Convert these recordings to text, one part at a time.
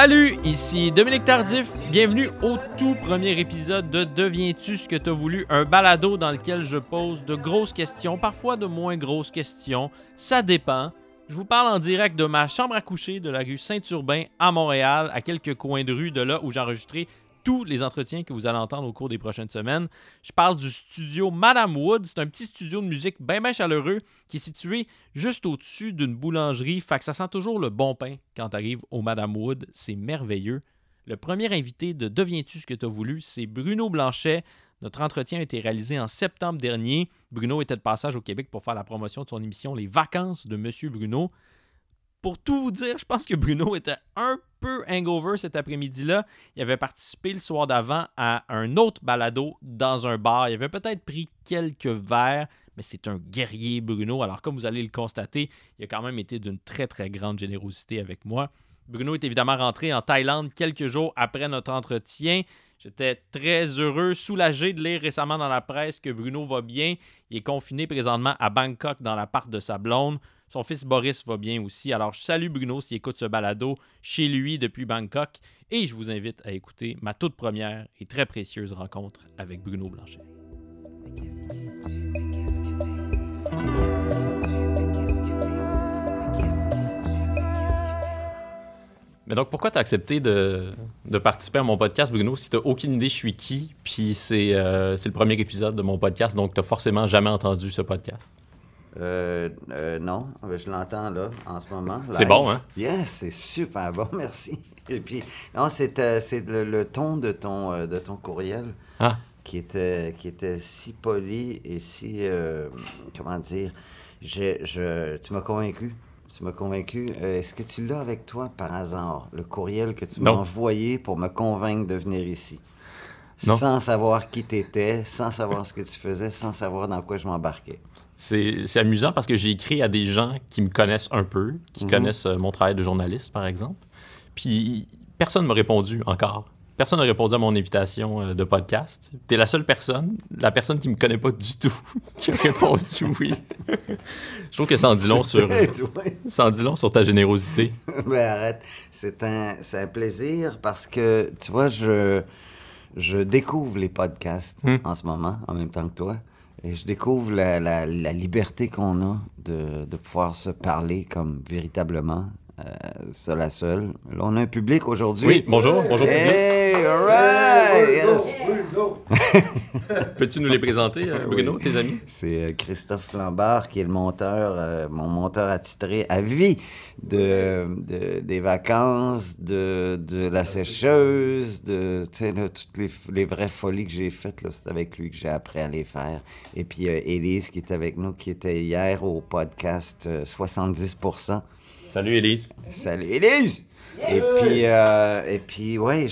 Salut, ici Dominique Tardif. Bienvenue au tout premier épisode de Deviens-tu ce que t'as voulu, un balado dans lequel je pose de grosses questions, parfois de moins grosses questions. Ça dépend. Je vous parle en direct de ma chambre à coucher de la rue Saint-Urbain à Montréal, à quelques coins de rue de là où j'ai enregistré tous les entretiens que vous allez entendre au cours des prochaines semaines. Je parle du studio Madame Wood. C'est un petit studio de musique bien bien chaleureux qui est situé juste au-dessus d'une boulangerie. Fait que ça sent toujours le bon pain quand tu arrives au Madame Wood. C'est merveilleux. Le premier invité de Deviens-tu ce que tu as voulu, c'est Bruno Blanchet. Notre entretien a été réalisé en septembre dernier. Bruno était de passage au Québec pour faire la promotion de son émission Les vacances de Monsieur Bruno pour tout vous dire, je pense que Bruno était un peu hangover cet après-midi-là. Il avait participé le soir d'avant à un autre balado dans un bar. Il avait peut-être pris quelques verres, mais c'est un guerrier, Bruno. Alors, comme vous allez le constater, il a quand même été d'une très, très grande générosité avec moi. Bruno est évidemment rentré en Thaïlande quelques jours après notre entretien. J'étais très heureux, soulagé de lire récemment dans la presse que Bruno va bien. Il est confiné présentement à Bangkok dans l'appart de sa blonde. Son fils Boris va bien aussi. Alors, je salue Bruno s'il écoute ce balado chez lui depuis Bangkok. Et je vous invite à écouter ma toute première et très précieuse rencontre avec Bruno Blanchet. Mais donc, pourquoi tu accepté de, participer à mon podcast, Bruno, si tu aucune idée je suis qui, puis c'est euh, le premier épisode de mon podcast, donc tu forcément jamais entendu ce podcast? Euh, euh, non, je l'entends là en ce moment. C'est bon, hein? Yes, c'est super bon, merci. Et puis, non, c'est euh, le, ton de ton, de ton courriel ah. qui, était, qui était si poli et si. comment dire? Je, tu m'as convaincu. Tu m'as convaincu. Est-ce que tu l'as avec toi par hasard, le courriel que tu m'as envoyé pour me convaincre de venir ici? Sans savoir qui tu étais, sans savoir ce que tu faisais, sans savoir dans quoi je m'embarquais. C'est amusant parce que j'ai écrit à des gens qui me connaissent un peu, qui mhm. connaissent euh, mon travail de journaliste, par exemple. Puis personne ne m'a répondu encore. Personne n'a répondu à mon invitation euh, de podcast. Tu es la seule personne, la personne qui me connaît pas du tout, qui a répondu oui. Je trouve que ça en dit long sur, ça dit long sur ta générosité. Mais arrête, c'est un, un plaisir parce que, tu vois, je, je découvre les podcasts hmm. en ce moment, en même temps que toi. Et je découvre la, la, la liberté qu'on a de, de, pouvoir se parler comme véritablement euh, seul à seul. Là, on a un public aujourd'hui. Oui, bonjour, bonjour hey, all right, Peux-tu nous les présenter, euh, Bruno, tes amis? C'est euh, Christophe Flambard qui est le monteur, mon monteur attitré à vie de, de des vacances, de, de, la sécheuse, de toutes les, les, vraies folies que j'ai faites. C'est avec lui que j'ai appris à les faire. Et puis Élise qui est avec nous, qui était hier au podcast 70%. Salut Élise. Salut Élise. Et puis, euh, et puis ouais,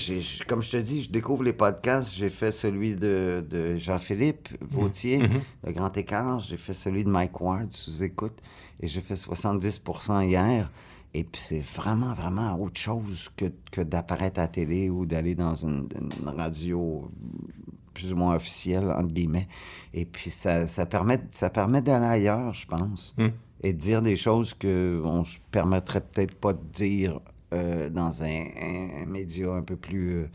comme je te dis, je découvre les podcasts. J'ai fait celui de, de Jean-Philippe Vautier, mm-hmm. Le Grand Écart. J'ai fait celui de Mike Ward, sous écoute. Et j'ai fait 70% hier. Et puis c'est vraiment, vraiment autre chose que, que d'apparaître à la télé ou d'aller dans une, radio plus ou moins officielle, entre guillemets. Et puis ça, ça permet, ça permet d'aller ailleurs, je pense. Mm et de dire des choses qu'on ne se permettrait peut-être pas de dire euh, dans un, média un peu plus euh,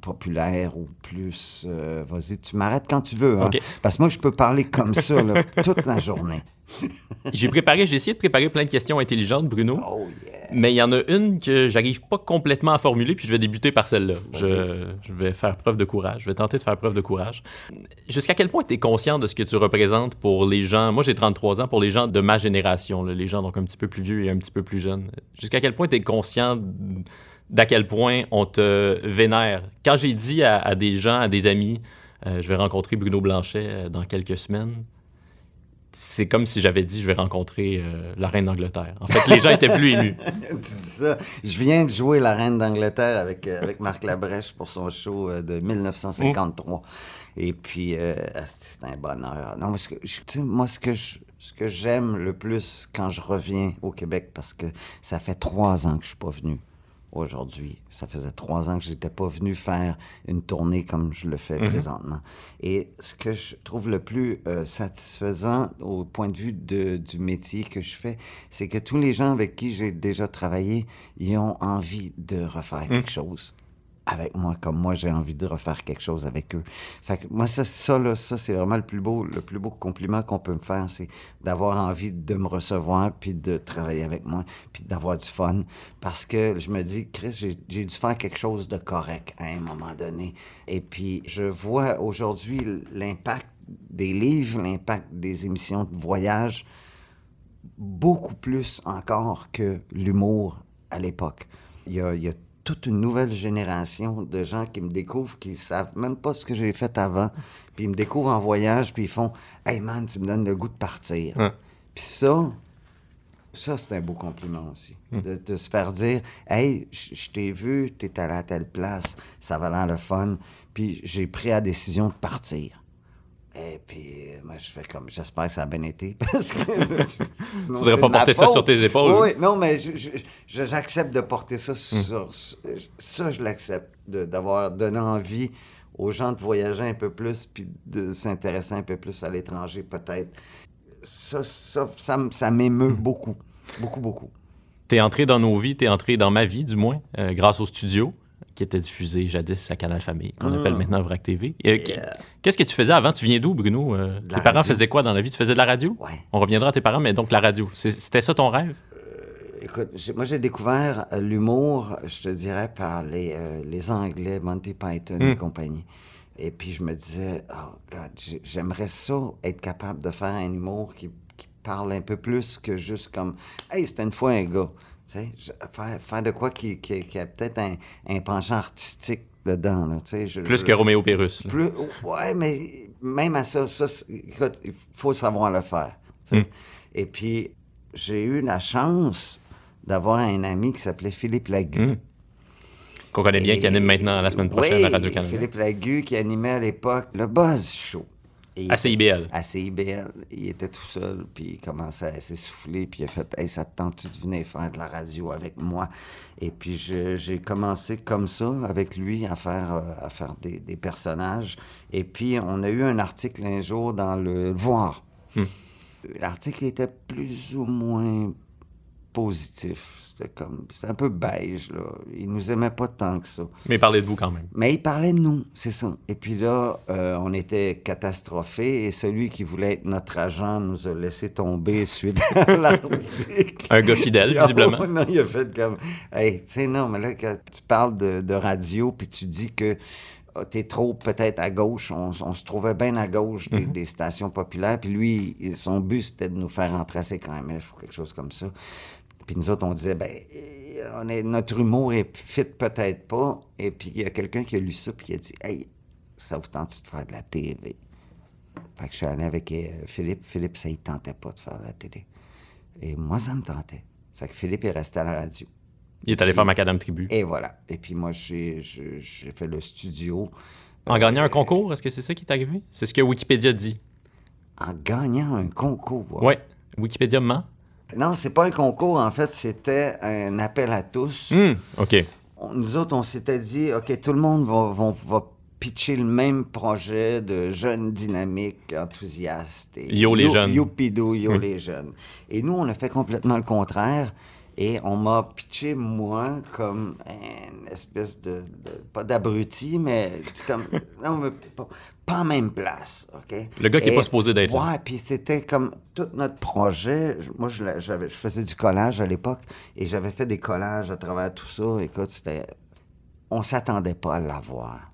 populaire ou plus... Euh, vas-y, tu m'arrêtes quand tu veux. Hein? Parce que moi, je peux parler comme ça toute la journée. j'ai préparé, j'ai essayé de préparer plein de questions intelligentes, Bruno. Oh, mais il y en a une que j'arrive pas complètement à formuler, puis je vais débuter par celle-là. Je, vais faire preuve de courage. Je vais tenter de faire preuve de courage. Jusqu'à quel point tu es conscient de ce que tu représentes pour les gens? Moi, j'ai 33 ans, pour les gens de ma génération, les gens donc un petit peu plus vieux et un petit peu plus jeunes. Jusqu'à quel point tu es conscient d'à quel point on te vénère Quand j'ai dit à, des gens, à des amis, euh, je vais rencontrer Bruno Blanchet euh, dans quelques semaines c'est comme si j'avais dit je vais rencontrer euh, la reine d'Angleterre. En fait, les gens étaient plus émus. tu dis ça. Je viens de jouer la reine d'Angleterre avec, avec Marc Labrèche pour son show de 1953. Et puis, c'est un bonheur. Non, que, moi, ce que ce que j'aime le plus quand je reviens au Québec, parce que ça fait trois ans que je suis pas venu, aujourd'hui. Ça faisait trois ans que je n'étais pas venu faire une tournée comme je le fais Mhm. présentement. Et ce que je trouve le plus euh, satisfaisant au point de vue de- du métier que je fais, c'est que tous les gens avec qui j'ai déjà travaillé, ils ont envie de refaire Mhm. quelque chose avec moi, comme moi j'ai envie de refaire quelque chose avec eux. Moi, ça, ça, c'est vraiment le plus beau, le plus beau compliment qu'on peut me faire, c'est d'avoir envie de me recevoir, puis de travailler avec moi, puis d'avoir du fun. Parce que je me dis, Chris, j'ai- dû faire quelque chose de correct à un moment donné. Et puis, je vois aujourd'hui l'impact des livres, l'impact des émissions de voyage, beaucoup plus encore que l'humour à l'époque. Il y a toute une nouvelle génération de gens qui me découvrent, qui savent même pas ce que j'ai fait avant, puis ils me découvrent en voyage, puis ils font « Hey man, tu me donnes le goût de partir Ouais. Puis ça, ça c'est un beau compliment aussi, de, de se faire dire « Hey, je t'ai vu, t'es allé à telle place, ça va l'air le fun, puis j'ai pris la décision de partir. » Et puis, euh, moi, je fais comme, j'espère que ça a bien été, parce que... Tu voudrais pas porter ça sur tes épaules. Oui, non, mais j'accepte de porter ça sur... Ça, je l'accepte, d'avoir donné envie aux gens de voyager un peu plus, puis de s'intéresser un peu plus à l'étranger, peut-être. Ça, ça, ça, m'émeut beaucoup, beaucoup, beaucoup. T'es entré dans nos vies, t'es entré dans ma vie, du moins, euh, grâce au studio qui était diffusé jadis à Canal Famille, qu'on appelle maintenant Vrac TV. Euh, Yeah. Qu'est-ce que tu faisais avant? Tu viens d'où, Bruno? Euh, tes parents radio. faisaient quoi dans la vie? Tu faisais de la radio? On reviendra à tes parents, mais donc la radio. C'était ça ton rêve? Écoute, j'ai- moi j'ai découvert euh, l'humour, je te dirais, par les, euh, les Anglais, Monty Python et Mm. compagnie. Et puis je me disais, oh God, j'ai- j'aimerais ça être capable de faire un humour qui, qui parle un peu plus que juste comme, hey, c'était une fois un gars. Tu sais, je- faire, faire de quoi qui, qui, qui a peut-être un, un penchant artistique dedans. Là, tu sais, je- Plus je- que Roméo Pérus. plus, ouais, mais même à ça, ça écoute, il faut savoir le faire. tu sais. Mm. Et puis, j'ai eu la chance d'avoir un ami qui s'appelait Philippe Lagu. Hum. Qu'on connaît bien, qui anime maintenant la semaine prochaine Oui, à Radio-Canada. Philippe Lagu qui animait à l'époque le Buzz Show. Et À CIBL. à CIBL. Il était tout seul, puis il commençait à s'essouffler, puis il a fait Hey, ça te tente-tu de venir faire de la radio avec moi? Et puis j'ai commencé comme ça avec lui à faire, euh, à faire des, des personnages. Et puis on a eu un article un jour dans le Voir. L'article était plus ou moins positif. C'était comme. C'était un peu beige, là. Il nous aimait pas tant que ça. Mais parlez de vous quand même. Mais il parlait de nous, c'est ça. Et puis là, euh, on était catastrophés et celui qui voulait être notre agent nous a laissé tomber suite à l'article. Un gars fidèle, Ah, visiblement. non, il a fait comme, hey, tu sais, non, mais là, quand tu parles de, de radio, puis tu dis que ah, t'es trop peut-être à gauche, on, on se trouvait bien à gauche des, des stations populaires, puis lui, il- son but, c'était de nous faire entrer à CKMF ou quelque chose comme ça. Puis nous autres, on disait, ben, on est, notre humour est fit peut-être pas. Et puis il y a quelqu'un qui a lu ça, puis qui a dit, hey, ça vous tente de faire de la TV? Fait que je suis allé avec euh, Philippe. Philippe, ça ne tentait pas de faire de la télé. Et moi, ça me tentait. Fait que Philippe est resté à la radio. Il est allé faire Macadam Tribu. Et voilà. Et puis moi, j'ai fait le studio. En gagnant un concours, est-ce que c'est ça qui est arrivé? C'est ce que Wikipédia dit. En gagnant un concours. Ouais. Wikipédia ment? Non, c'est pas un concours, en fait, c'était un appel à tous. Hum, OK. On- nous autres, on s'était dit, OK, tout le monde va, va, va pitcher le même projet de jeunes dynamiques, enthousiastes. Et Yo, les jeunes. Youpidou, yo Oui. les jeunes. Et nous, on a fait complètement le contraire. Et on m'a pitché, moi, comme une espèce de... de- pas d'abruti, mais comme... non, mais pas, en même place, OK? Le gars qui est Et- pas supposé d'être là. Ouais, puis c'était comme tout notre projet. Je- Moi, je, faisais du collage à l'époque et j'avais fait des collages à travers tout ça. Écoute, c'était. On s'attendait pas à l'avoir.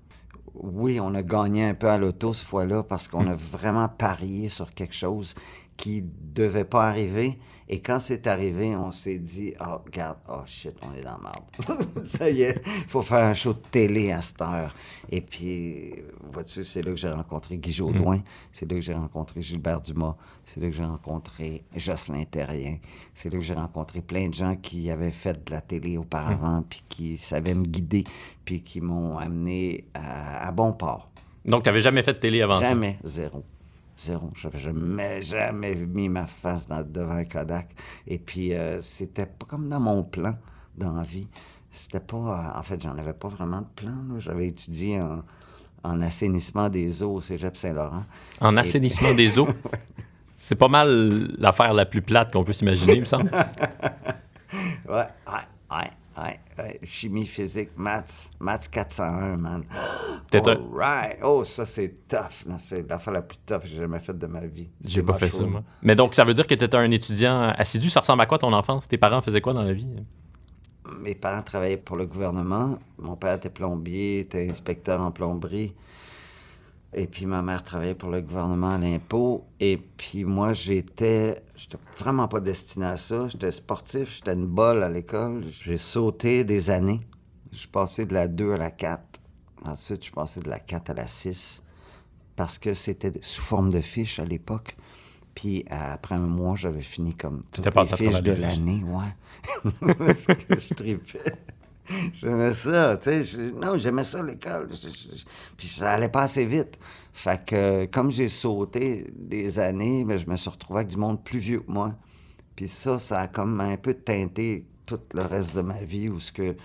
Oui, on a gagné un peu à l'auto ce fois-là parce qu'on a vraiment parié sur quelque chose qui devait pas arriver. Et quand c'est arrivé, on s'est dit, oh, regarde, oh shit, on est dans la merde. Ça y est, il faut faire un show de télé à cette heure. Et puis, vois-tu, c'est là que j'ai rencontré Guy Jodoin, c'est là que j'ai rencontré Gilbert Dumas, c'est là que j'ai rencontré Jocelyn Terrien, c'est là que j'ai rencontré plein de gens qui avaient fait de la télé auparavant, puis qui savaient me guider, puis qui m'ont amené à, à bon port. Donc, tu n'avais jamais fait de télé avant ça? Jamais, zéro. Zéro. J'avais jamais, jamais mis ma face dans- devant un Kodak. Et puis, euh, c'était pas comme dans mon plan dans la vie. c'était pas. En fait, j'en avais pas vraiment de plan. J'avais étudié en, assainissement des eaux au cégep Saint-Laurent. En assainissement des eaux? C'est pas mal l'affaire la plus plate qu'on peut s'imaginer, il me semble. ouais, ouais, ouais. Ouais, chimie, physique, maths, maths 401, man. Peut-être right. Oh, ça, c'est tough. C'est l'affaire la plus tough que j'ai jamais faite de ma vie. J'ai pas fait ça, moi. Mais donc, ça veut dire que tu étais un étudiant assidu. Ça ressemble à quoi ton enfance? Tes parents faisaient quoi dans la vie? Mes parents travaillaient pour le gouvernement. Mon père était plombier, était inspecteur en plomberie. Et puis ma mère travaillait pour le gouvernement à l'impôt. Et puis moi, j'étais. J'étais vraiment pas destiné à ça. J'étais sportif, j'étais une bolle à l'école. J'ai sauté des années. Je suis passé de la 2 à la 4. Ensuite, je suis passé de la 4 à la 6. Parce que c'était sous forme de fiche à l'époque. Puis après un mois, j'avais fini comme toutes les fiches de l'année, ouais. je tripais. J'aimais ça, tu sais. Non, j'aimais ça l'école. Puis ça allait pas assez vite. Fait que, comme j'ai sauté des années, mais ben, je me suis retrouvé avec du monde plus vieux que moi. Puis ça, ça a comme un peu teinté tout le reste de ma vie où ce que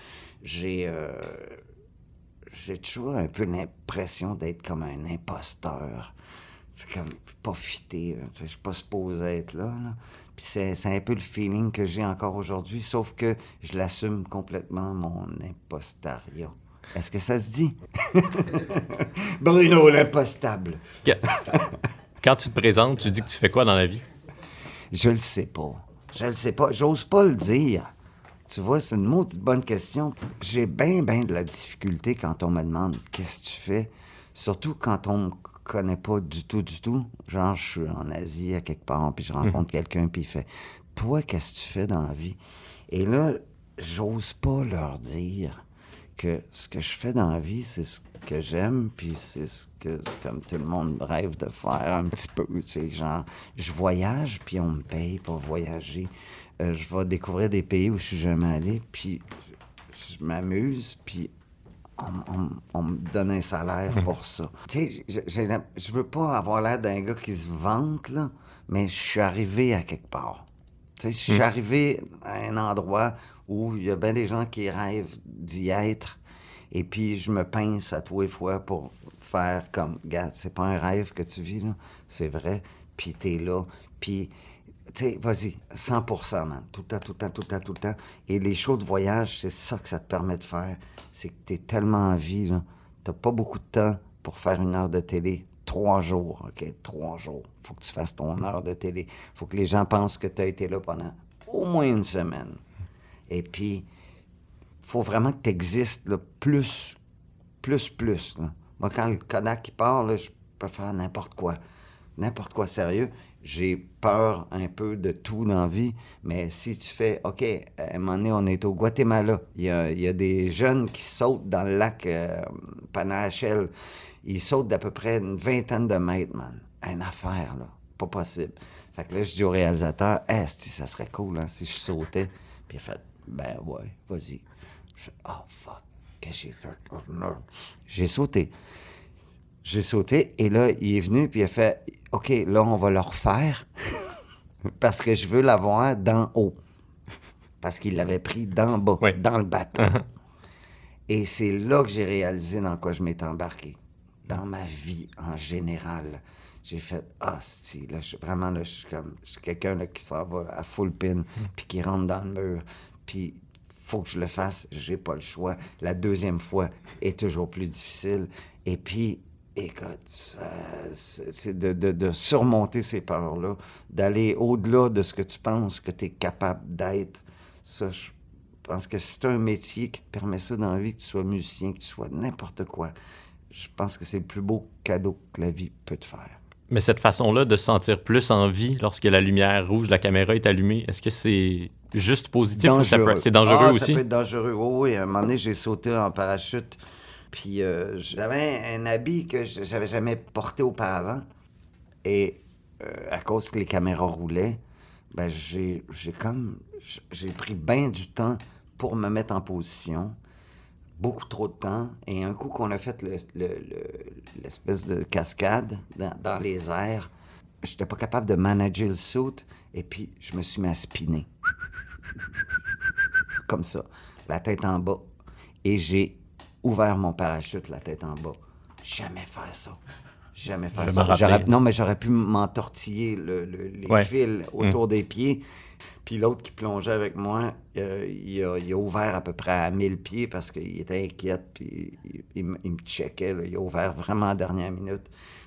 j'ai... Euh, j'ai toujours un peu l'impression d'être comme un imposteur. C'est comme pas fité, je suis pas supposé être là. là c'est un peu le feeling que j'ai encore aujourd'hui, sauf que je l'assume complètement, mon impostariat. Est-ce que ça se dit? Bruno, l'impostable. Quand tu te présentes, tu dis que tu fais quoi dans la vie? Je le sais pas. Je le sais pas. J'ose pas le dire. Tu vois, c'est une maudite bonne question. J'ai bien, bien de la difficulté quand on me demande qu'est-ce que tu fais. Surtout quand on me connais pas du tout, du tout. Genre, je suis en Asie à quelque part, puis je rencontre mhm. quelqu'un, puis il fait Toi, qu'est-ce que tu fais dans la vie Et là, j'ose pas leur dire que ce que je fais dans la vie, c'est ce que j'aime, puis c'est ce que, comme tout le monde rêve de faire un petit peu, tu sais, genre, je voyage, puis on me paye pour voyager. Euh, je vais découvrir des pays où je suis jamais allé, puis je m'amuse, puis on, me donne un salaire mhm. pour ça. Tu sais, je veux pas avoir l'air d'un gars qui se vante, là, mais je suis arrivé à quelque part. Tu sais, je suis mhm. arrivé à un endroit où il y a bien des gens qui rêvent d'y être, et puis je me pince à tous les fois pour faire comme, gars, c'est pas un rêve que tu vis, là, c'est vrai, puis t'es là, puis tu sais, vas-y, 100 man. Tout le temps, tout le temps, tout le temps, tout le temps. Et les shows de voyage, c'est ça que ça te permet de faire. C'est que tu es tellement en vie, là. T'as pas beaucoup de temps pour faire une heure de télé. Trois jours, OK? Trois jours. faut que tu fasses ton heure de télé. faut que les gens pensent que tu as été là pendant au moins une semaine. Et puis, faut vraiment que tu existes plus, plus, plus. Moi, quand le Kodak part, je peux faire n'importe quoi. N'importe quoi sérieux j'ai peur un peu de tout dans la vie, mais si tu fais, OK, à un moment donné, on est au Guatemala, il y a, des jeunes qui sautent dans le lac euh, Panachel, ils sautent d'à peu près une vingtaine de mètres, man. Une affaire, là. Pas possible. Fait que là, je dis au réalisateur, eh, ça serait cool hein, si je sautais. Puis il a fait, ben ouais, vas-y. Je fais, oh fuck, qu'est-ce que j'ai fait? J'ai sauté. J'ai sauté et là, il est venu puis il a fait OK, là, on va le refaire parce que je veux l'avoir d'en haut. Parce qu'il l'avait pris d'en bas, dans le bateau. Uh-huh. Et c'est là que j'ai réalisé dans quoi je m'étais embarqué. Dans ma vie en général. J'ai fait, ah, si, là, je vraiment, là, je suis comme, je suis quelqu'un qui s'en va à full pin, mm. puis qui rentre dans le mur, puis faut que je le fasse, j'ai pas le choix. La deuxième fois est toujours plus difficile. Et puis, Écoute, c'est de, surmonter ces peurs-là, d'aller au-delà de ce que tu penses que tu es capable d'être. Ça, je pense que c'est un métier qui te permet ça dans la vie, que tu sois musicien, que tu sois n'importe quoi. Je pense que c'est le plus beau cadeau que la vie peut te faire. Mais cette façon-là de se sentir plus en vie lorsque la lumière rouge, la caméra est allumée, est-ce que c'est juste positif ou c'est dangereux ah, aussi? Ça peut être dangereux. Oui, oui. À un moment donné, j'ai sauté en parachute puis euh, j'avais un, habit que j'avais jamais porté auparavant. Et euh, à cause que les caméras roulaient, ben j'ai comme j'ai pris bien du temps pour me mettre en position. Beaucoup trop de temps. Et un coup qu'on a fait l'espèce de cascade dans, les airs, j'étais pas capable de manager le suit. Et puis, je me suis mis à spinner. Comme ça. la tête en bas, et j'ai ouvert mon parachute la tête en bas. Jamais faire ça. Jamais faire ça. Non, mais j'aurais pu m'entortiller le- le- les Ouais. fils autour des pieds. Puis l'autre qui plongeait avec moi, euh, il, a, il a ouvert à peu près à 1000 pieds parce qu'il était inquiet, puis il, il me- il me checkait. là. Il a ouvert vraiment à la dernière minute.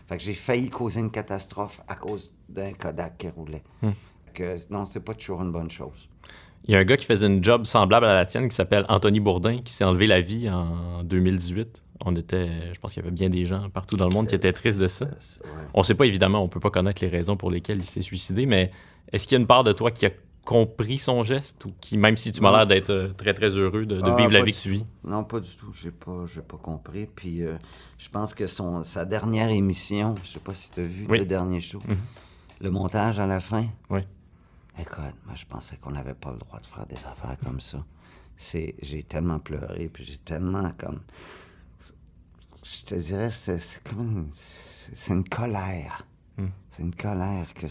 Fait que j'ai failli causer une catastrophe à cause d'un Kodak qui roulait. Que, non, c'est pas toujours une bonne chose. Il y a un gars qui faisait une job semblable à la tienne qui s'appelle Anthony Bourdin qui s'est enlevé la vie en 2018. On était, je pense qu'il y avait bien des gens partout dans le monde qui étaient tristes de ça. On sait pas évidemment, on peut pas connaître les raisons pour lesquelles il s'est suicidé, mais est-ce qu'il y a une part de toi qui a compris son geste ou qui, même si tu m'as l'air d'être euh, très très heureux de, de Ah, vivre la vie que tu vis? Non, pas du tout. J'ai pas, j'ai pas compris. Puis euh, je pense que son, sa dernière émission, je sais pas si tu as vu Oui. le dernier show, Mhm. le montage à la fin. Oui. Écoute, moi je pensais qu'on n'avait pas le droit de faire des affaires comme ça. C'est, j'ai tellement pleuré, puis j'ai tellement comme, je te dirais, c'est, comme une, c'est, une colère. Hmm. C'est une colère que,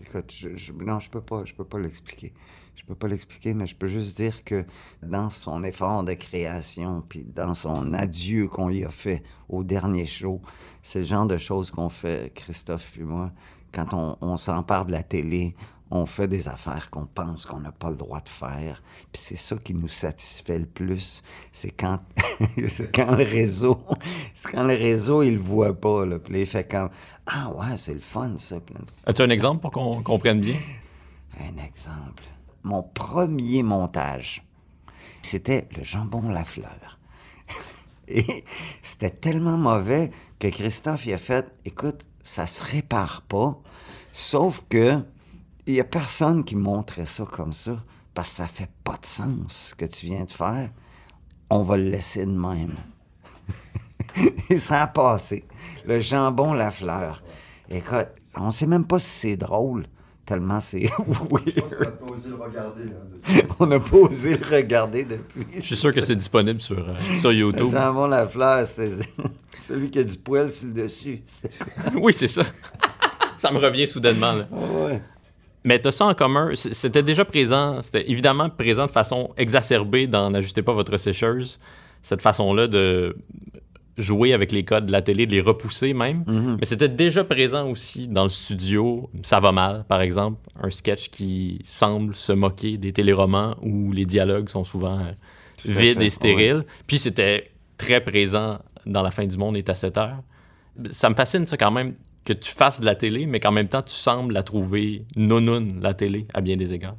écoute, je, je- non, je peux pas, je peux pas l'expliquer. Je peux pas l'expliquer, mais je peux juste dire que dans son effort de création, puis dans son adieu qu'on lui a fait au dernier show, c'est le genre de choses qu'on fait, Christophe puis moi, quand on, on s'empare de la télé, on fait des affaires qu'on pense qu'on n'a pas le droit de faire. Puis c'est ça qui nous satisfait le plus. C'est quand, quand le réseau, c'est quand le réseau, il le voit pas. Là. Puis il fait comme Ah ouais, c'est le fun ça. As-tu un exemple pour qu'on comprenne bien? un exemple. Mon premier montage, c'était le jambon Lafleur. Et c'était tellement mauvais que Christophe il a fait écoute, ça se répare pas. Sauf que il y a personne qui montrait ça comme ça parce que ça fait pas de sens ce que tu viens de faire. On va le laisser de même. Et ça a passé. Le jambon Lafleur. Écoute, on sait même pas si c'est drôle, tellement c'est weird. pas osé le regarder. Là, On n'a pas osé le regarder depuis. Je suis sûr que c'est disponible sur, euh, sur Le YouTube. jambon Lafleur, c'est celui qui a du poil sur le dessus. Oui, c'est ça. ça me revient soudainement. là. Ouais. Mais tu as ça en commun. C'était déjà présent, c'était évidemment présent de façon exacerbée dans N'ajustez pas votre sécheuse. Cette façon-là de jouer avec les codes de la télé, de les repousser même. Mais c'était déjà présent aussi dans le studio. Ça va mal, par exemple. Un sketch qui semble se moquer des téléromans où les dialogues sont souvent euh, vides et stériles. Puis c'était très présent dans La fin du monde est à 7 heures. Ça me fascine, ça, quand même, que tu fasses de la télé, mais qu'en même temps, tu sembles la trouver nonoune, la télé, à bien des égards.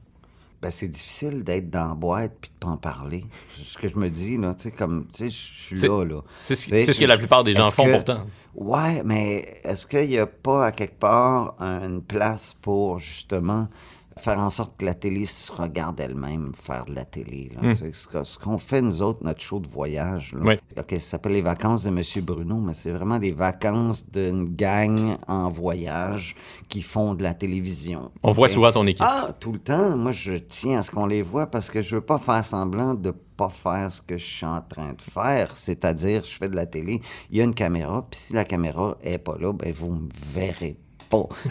Ben, c'est difficile d'être dans la boîte puis de pas en parler. C'est ce que je me dis, là. Tu sais, comme, tu sais, je suis là, là. C'est ce, que la plupart des gens font que- pourtant. Ouais, mais est-ce qu'il n'y a pas à quelque part une place pour justement faire en sorte que la télé se regarde elle-même, faire de la télé? là? Hmm. Tu sais, Ce qu'on fait, nous autres, notre show de voyage, là. Oui. Ça s'appelle les vacances de M. Bruno, mais c'est vraiment des vacances d'une gang en voyage qui font de la télévision. On voit souvent ton équipe. Ah, tout le temps. Moi, je tiens à ce qu'on les voit parce que je veux pas faire semblant de pas faire ce que je suis en train de faire. C'est-à-dire, je fais de la télé, il y a une caméra, puis si la caméra est pas là, ben vous me verrez pas.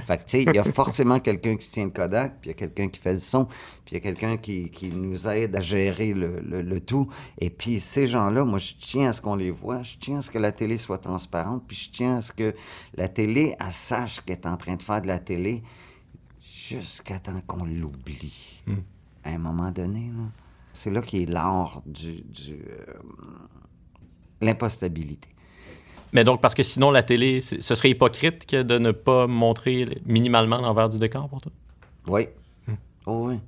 Fait que, tu sais, il y a forcément quelqu'un qui tient le Kodak, puis il y a quelqu'un qui fait le son, puis il y a quelqu'un qui, qui nous aide à gérer le, le- le tout. Et puis, ces gens-là, moi, je tiens à ce qu'on les voit, je tiens à ce que la télé soit transparente, puis je tiens à ce que la télé, elle sache qu'elle est en train de faire de la télé jusqu'à temps qu'on l'oublie. À un moment donné, là, c'est là qu'est l'art du, du euh, l'impostabilité. Mais donc, parce que sinon, la télé, ce serait hypocrite que de ne pas montrer minimalement l'envers du décor pour toi? Oui. Oh, oui.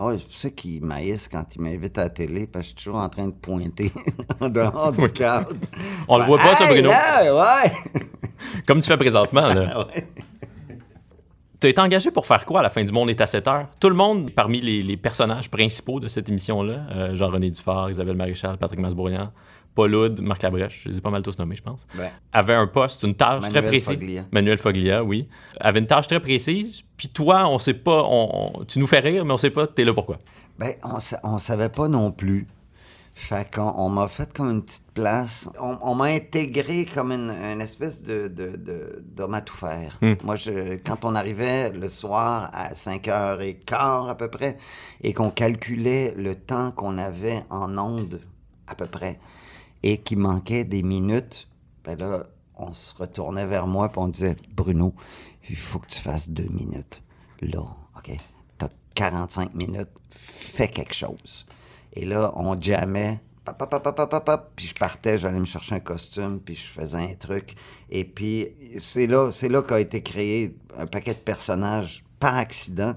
Oui, c'est pour ça qu'ils maïssent quand ils m'invitent à la télé, parce que je suis toujours en train de pointer en dehors du cadre. On le voit pas, ça, Hey, Bruno? là, ouais! Comme tu fais présentement, là. Ouais. Tu as été engagé pour faire quoi à la fin du monde est à 7 heures? Tout le monde, parmi les, les personnages principaux de cette émission-là, euh, Jean-René Dufort, Isabelle Maréchal, Patrick Masbourian, Paul Oud, Marc Labrèche, je les ai pas mal tous nommés, je pense, Ouais. avait un poste, une tâche très Manuel précise. Foglia. Manuel Foglia, oui. Avait une tâche très précise. Puis toi, on sait pas, on, on- tu nous fais rire, mais on sait pas, t'es là pourquoi? Ben, on, on savait pas non plus. Fait qu'on on m'a fait comme une petite place. On, on m'a intégré comme une, une espèce de, de, de- d'homme à tout faire. Hmm. Moi, je, quand on arrivait le soir à 5h15 à peu près, et qu'on calculait le temps qu'on avait en onde à peu près, et qu'il manquait des minutes, ben là, on se retournait vers moi et on disait, Bruno, il faut que tu fasses deux minutes. Là, OK? T'as 45 minutes, fais quelque chose. Et là, on jammait, pop, pop, pop, puis je partais, j'allais me chercher un costume, puis je faisais un truc. Et puis, c'est là, c'est là qu'a été créé un paquet de personnages par accident.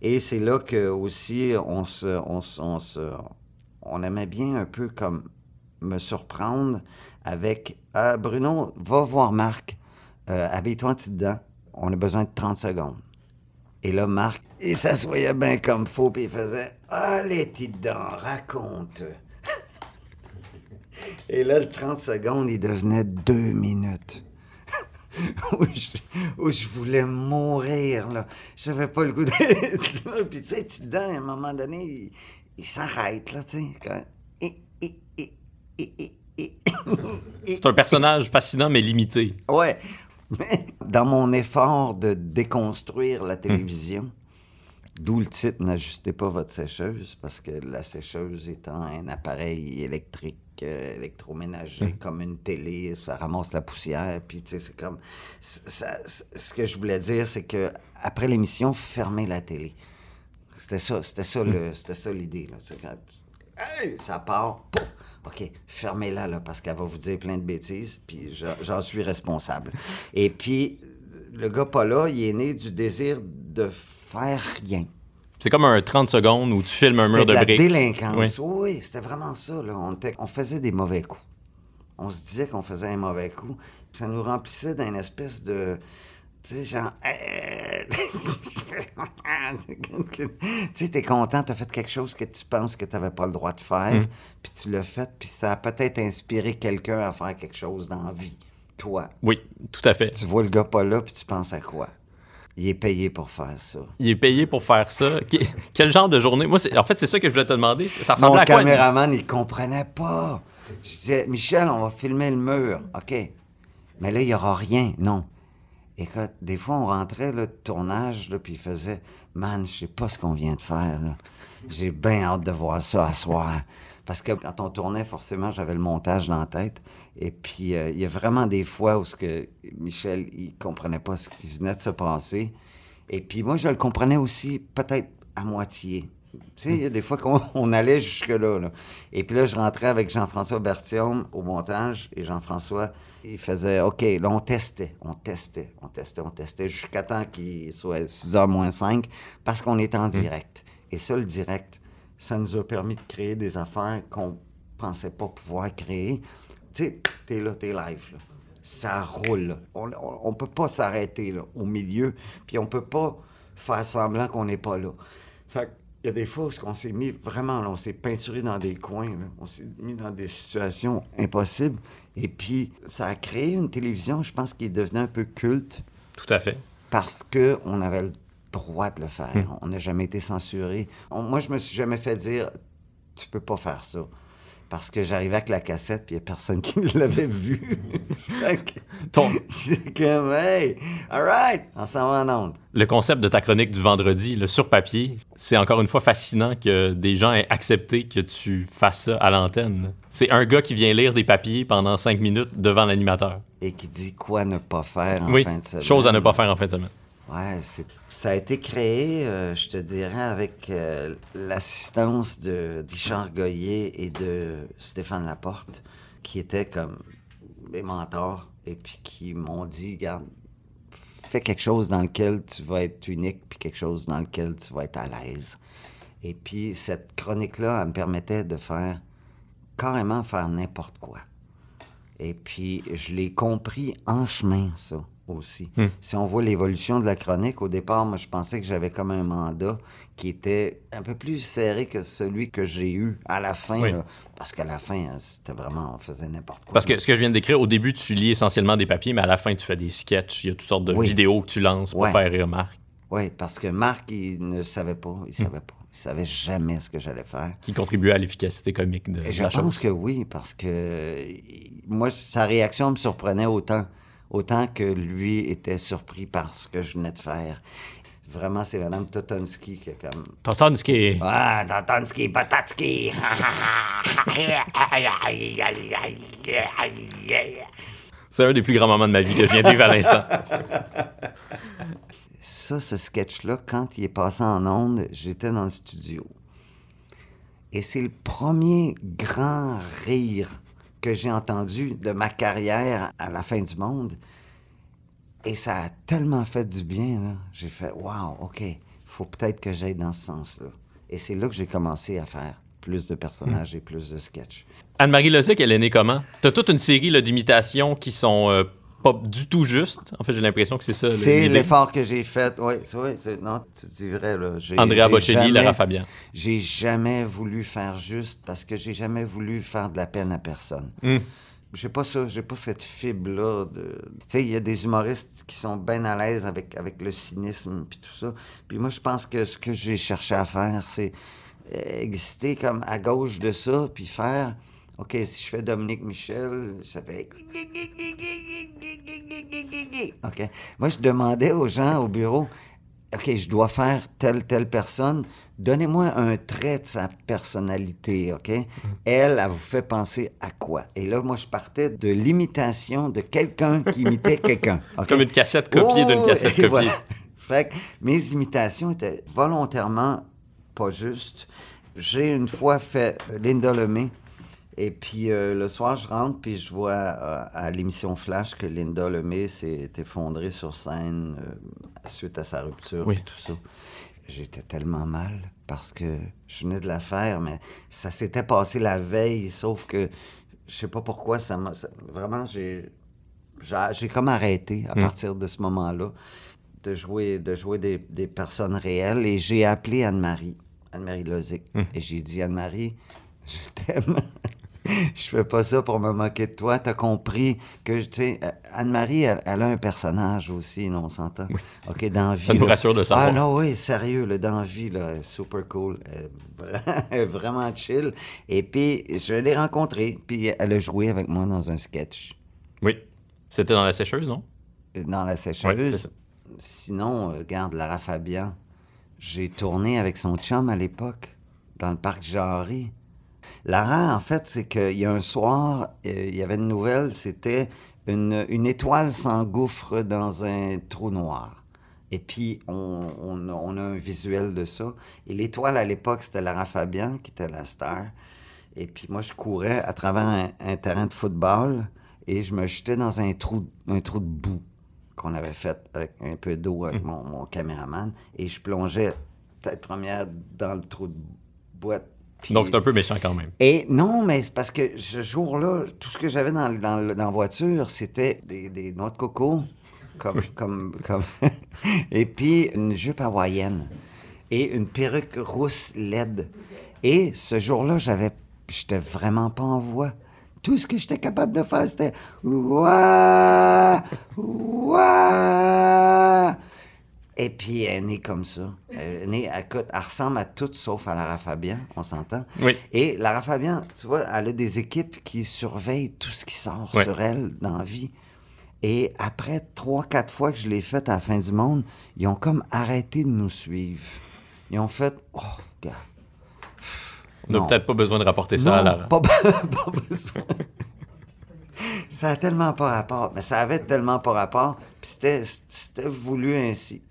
Et c'est là que aussi, on se, on se, on se- on aimait bien un peu comme me surprendre avec Ah, Bruno, va voir Marc, euh, habille-toi en dedans, on a besoin de 30 secondes. Et là, Marc, il s'assoyait bien comme faux, puis il faisait Allez, petit dedans, raconte. Et là, le 30 secondes, il devenait deux minutes. où, je, où je voulais mourir, là. J'avais pas le goût d'être là. Puis, tu sais, à un moment donné, il, il s'arrête, là, tu sais. quand- C'est un personnage fascinant, mais limité. Ouais. Mais dans mon effort de déconstruire la télévision, d'où le titre N'ajustez pas votre sécheuse, parce que la sécheuse étant un appareil électrique, euh, électroménager, comme une télé, ça ramasse la poussière, puis tu sais, c'est comme. ça- ce que je voulais dire, c'est que après l'émission, fermez la télé. C'était ça, c'était ça, c'était ça l'idée. Quand tu- Hey, ça part, pouf! OK, fermez-la, là, parce qu'elle va vous dire plein de bêtises, puis j'en suis responsable. Et puis, le gars pas là, il est né du désir de faire rien. C'est comme un 30 secondes où tu filmes un mur de de la briques. délinquance. Oui, c'était vraiment ça. Là. On, était- on faisait des mauvais coups. On se disait qu'on faisait un mauvais coup. Ça nous remplissait d'une espèce de... Tu sais, genre... tu sais, t'es content, t'as fait quelque chose que tu penses que t'avais pas le droit de faire, Mm. puis tu l'as fait, puis ça a peut-être inspiré quelqu'un à faire quelque chose dans la vie. Toi. Oui, tout à fait. Tu vois le gars pas là, puis tu penses à quoi? Il est payé pour faire ça. Il est payé pour faire ça. Quel genre de journée? Moi, c'est- en fait, c'est ça que je voulais te demander. Ça Mon ressemblait à quoi? caméraman, il comprenait pas. Je disais, Michel, on va filmer le mur. OK. Mais là, il n'y aura rien. Non. Écoute, des fois, on rentrait, là, de tournage, là, puis il faisait, man, je sais pas ce qu'on vient de faire. J'ai bien hâte de voir ça à soir. Parce que quand on tournait, forcément, j'avais le montage dans la tête. Et puis, euh, il y a vraiment des fois où ce que Michel, il comprenait pas ce qui venait de se passer. Et puis, moi, je le comprenais aussi, peut-être à moitié. Tu sais, il y a des fois qu'on on allait jusque-là. là. Et puis là, je rentrais avec Jean-François Berthiaume au montage. Et Jean-François, il faisait OK, là, on testait, on testait, on testait, on testait, jusqu'à temps qu'il soit 6h moins 5, parce qu'on est en direct. Et ça, le direct, ça nous a permis de créer des affaires qu'on pensait pas pouvoir créer. Tu sais, t'es là, t'es live, là. Ça roule, là. On, on, on peut pas s'arrêter, là, au milieu, puis on peut pas faire semblant qu'on n'est pas là. Fait il y a des fois où on s'est mis vraiment, là, on s'est peinturé dans des coins, là. on s'est mis dans des situations impossibles. Et puis, ça a créé une télévision, je pense, qui est devenue un peu culte Tout à fait. parce qu'on avait le droit de le faire. Hmm. On n'a jamais été censuré. On- moi, je me suis jamais fait dire tu peux pas faire ça. Parce que j'arrivais avec la cassette, puis il n'y a personne qui l'avait vu. Fait que- Ton- C'est comme, hey, all right, on s'en va en onde. le concept de ta chronique du vendredi, le sur papier, c'est encore une fois fascinant que des gens aient accepté que tu fasses ça à l'antenne. C'est un gars qui vient lire des papiers pendant cinq minutes devant l'animateur. Et qui dit quoi ne pas faire en Oui, fin de semaine. chose à ne pas faire en fin de semaine. Ouais, ça a été créé, euh, je te dirais, avec euh, l'assistance de Richard Goyer et de Stéphane Laporte, qui étaient comme mes mentors, et puis qui m'ont dit, regarde, fais quelque chose dans lequel tu vas être unique, puis quelque chose dans lequel tu vas être à l'aise. Et puis cette chronique-là, elle me permettait de faire carrément faire n'importe quoi. Et puis, je l'ai compris en chemin, ça aussi. Hmm. Si on voit l'évolution de la chronique, au départ, moi, je pensais que j'avais comme un mandat qui était un peu plus serré que celui que j'ai eu à la fin. Oui. là. parce qu'à la fin, hein, c'était vraiment, on faisait n'importe quoi. Parce que ce que je viens de décrire, au début, tu lis essentiellement des papiers, mais à la fin, tu fais des sketchs. Il y a toutes sortes de Oui. vidéos que tu lances pour Ouais. faire rire Marc. Oui, parce que Marc, il ne savait pas. Il savait pas. Il savait jamais ce que j'allais faire. Qui contribuait à l'efficacité comique de, Et de je la pense chose. que oui, parce que moi, sa réaction me surprenait autant, autant que lui était surpris par ce que je venais de faire. Vraiment, c'est Mme Totonsky qui est comme est. Ah, Totonsky, Patatsky! C'est un des plus grands moments de ma vie que je viens de vivre à l'instant. Ça, ce sketch-là, quand il est passé en ondes, j'étais dans le studio. Et c'est le premier grand rire que j'ai entendu de ma carrière à la fin du monde. Et ça a tellement fait du bien, là. J'ai fait, wow, OK, faut peut-être que j'aille dans ce sens-là. Et c'est là que j'ai commencé à faire plus de personnages et plus de sketchs. Anne-Marie Lozic, elle est née comment? T'as toute une série là, d'imitations qui sont euh, pas du tout justes. En fait, j'ai l'impression que c'est ça. C'est l'effort que j'ai fait. Oui, c'est vrai. c'est- Non, tu dis vrai, là. Andrea Bocelli, Lara Fabian. J'ai jamais voulu faire juste parce que j'ai jamais voulu faire de la peine à personne. Hmm. J'ai pas ça, j'ai pas cette fibre-là. De... Tu sais, il y a des humoristes qui sont bien à l'aise avec, avec le cynisme puis tout ça. Puis moi, je pense que ce que j'ai cherché à faire, c'est exister comme à gauche de ça, puis faire. OK, si je fais Dominique Michel, ça fait. OK. Moi, je demandais aux gens au bureau, OK, je dois faire telle, telle personne. Donnez-moi un trait de sa personnalité, OK? Elle, elle vous fait penser à quoi? Et là, moi, je partais de l'imitation de quelqu'un qui imitait quelqu'un. C'est comme une cassette copiée d'une Oh, cassette et copiée. voilà. Fait que mes imitations étaient volontairement pas justes. J'ai une fois fait Linda Lemay. Et puis euh, le soir, je rentre, puis je vois euh, à l'émission Flash que Linda Lemay s'est effondrée sur scène euh, suite à sa rupture Oui. et tout ça. J'étais tellement mal parce que je venais de la faire, mais ça s'était passé la veille, sauf que je sais pas pourquoi ça m'a. Vraiment, j'ai. J'ai j'ai comme arrêté à Mm. partir de ce moment-là de jouer, de jouer des, des personnes réelles et j'ai appelé Anne-Marie, Anne-Marie Lozic. Mm. Et j'ai dit, Anne-Marie, je t'aime. je fais pas ça pour me moquer de toi. T'as compris que, tu sais, euh, Anne-Marie, elle, elle a un personnage aussi, là, on s'entend. OK, dans vie. Ça nous rassure de savoir. Ah non, oui, sérieux, là, dans vie, là, super cool. Vraiment chill. Et puis, je l'ai rencontrée, puis elle a joué avec moi dans un sketch Oui. C'était dans la sécheuse, non? dans la sécheuse. Ça. Sinon, regarde, Lara Fabian, j'ai tourné avec son chum à l'époque, dans le parc Jarry. Lara, en fait, c'est qu'il y a un soir, euh, il y avait une nouvelle, c'était une, une étoile s'engouffre dans un trou noir. Et puis, on, on a- on a un visuel de ça. Et l'étoile, à l'époque, c'était Lara Fabian, qui était la star. Et puis, moi, je courais à travers un, un terrain de football et je me jetais dans un trou, un trou de boue qu'on avait fait avec un peu d'eau avec mon, mon caméraman. Et je plongeais tête première dans le trou de boîte. Puis- Donc c'est un peu méchant quand même. et non, mais c'est parce que ce jour-là, tout ce que j'avais dans, dans, la voiture, c'était des, des noix de coco, comme, comme, comme et puis une jupe hawaïenne et une perruque rousse LED. Et ce jour-là, j'avais, j'étais vraiment pas en voix. Tout ce que j'étais capable de faire, c'était ouah, ouah. Et puis elle est née comme ça. Elle, est née, elle, elle ressemble à tout sauf à Lara Fabian, on s'entend. Oui. Et Lara Fabian, tu vois, elle a des équipes qui surveillent tout ce qui sort sur elle dans la vie. Et après trois, quatre fois que je l'ai fait à la fin du monde, ils ont comme arrêté de nous suivre. Ils ont fait, oh, gars. On n'a peut-être pas besoin de rapporter ça Non, à Lara. Pas, pas besoin. ça a tellement pas rapport. Mais ça avait tellement pas rapport. Puis c'était, c'était voulu ainsi.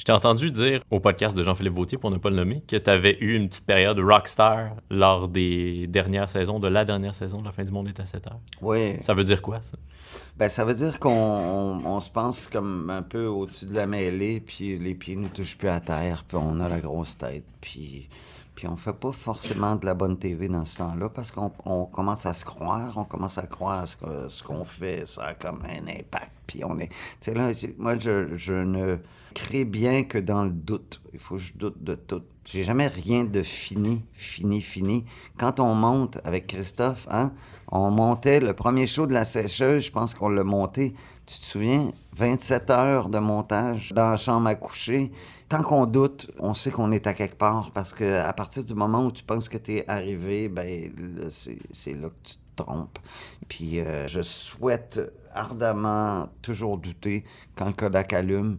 Je t'ai entendu dire au podcast de Jean-Philippe Vautier, pour ne pas le nommer, que tu avais eu une petite période rockstar lors des dernières saisons, de la dernière saison de La fin du monde est à 7 heures. Oui. Ça veut dire quoi, ça? Ben, ça veut dire qu'on on- on se pense comme un peu au-dessus de la mêlée, puis les pieds ne touchent plus à terre, puis on a la grosse tête, puis, puis on fait pas forcément de la bonne TV dans ce temps-là, parce qu'on on commence à se croire, on commence à croire ce que- ce qu'on fait, ça a comme un impact, puis on est... Tu sais, là, moi, je, je ne crée bien que dans le doute. Il faut que je doute de tout. J'ai jamais rien de fini, fini, fini. Quand on monte avec Christophe, hein, on montait le premier show de la sécheuse, je pense qu'on l'a monté. Tu te souviens, 27 heures de montage dans la chambre à coucher. Tant qu'on doute, on sait qu'on est à quelque part parce que à partir du moment où tu penses que tu es arrivé, ben c'est là que tu te trompes. Puis euh, je souhaite ardemment toujours douter quand le Kodak allume,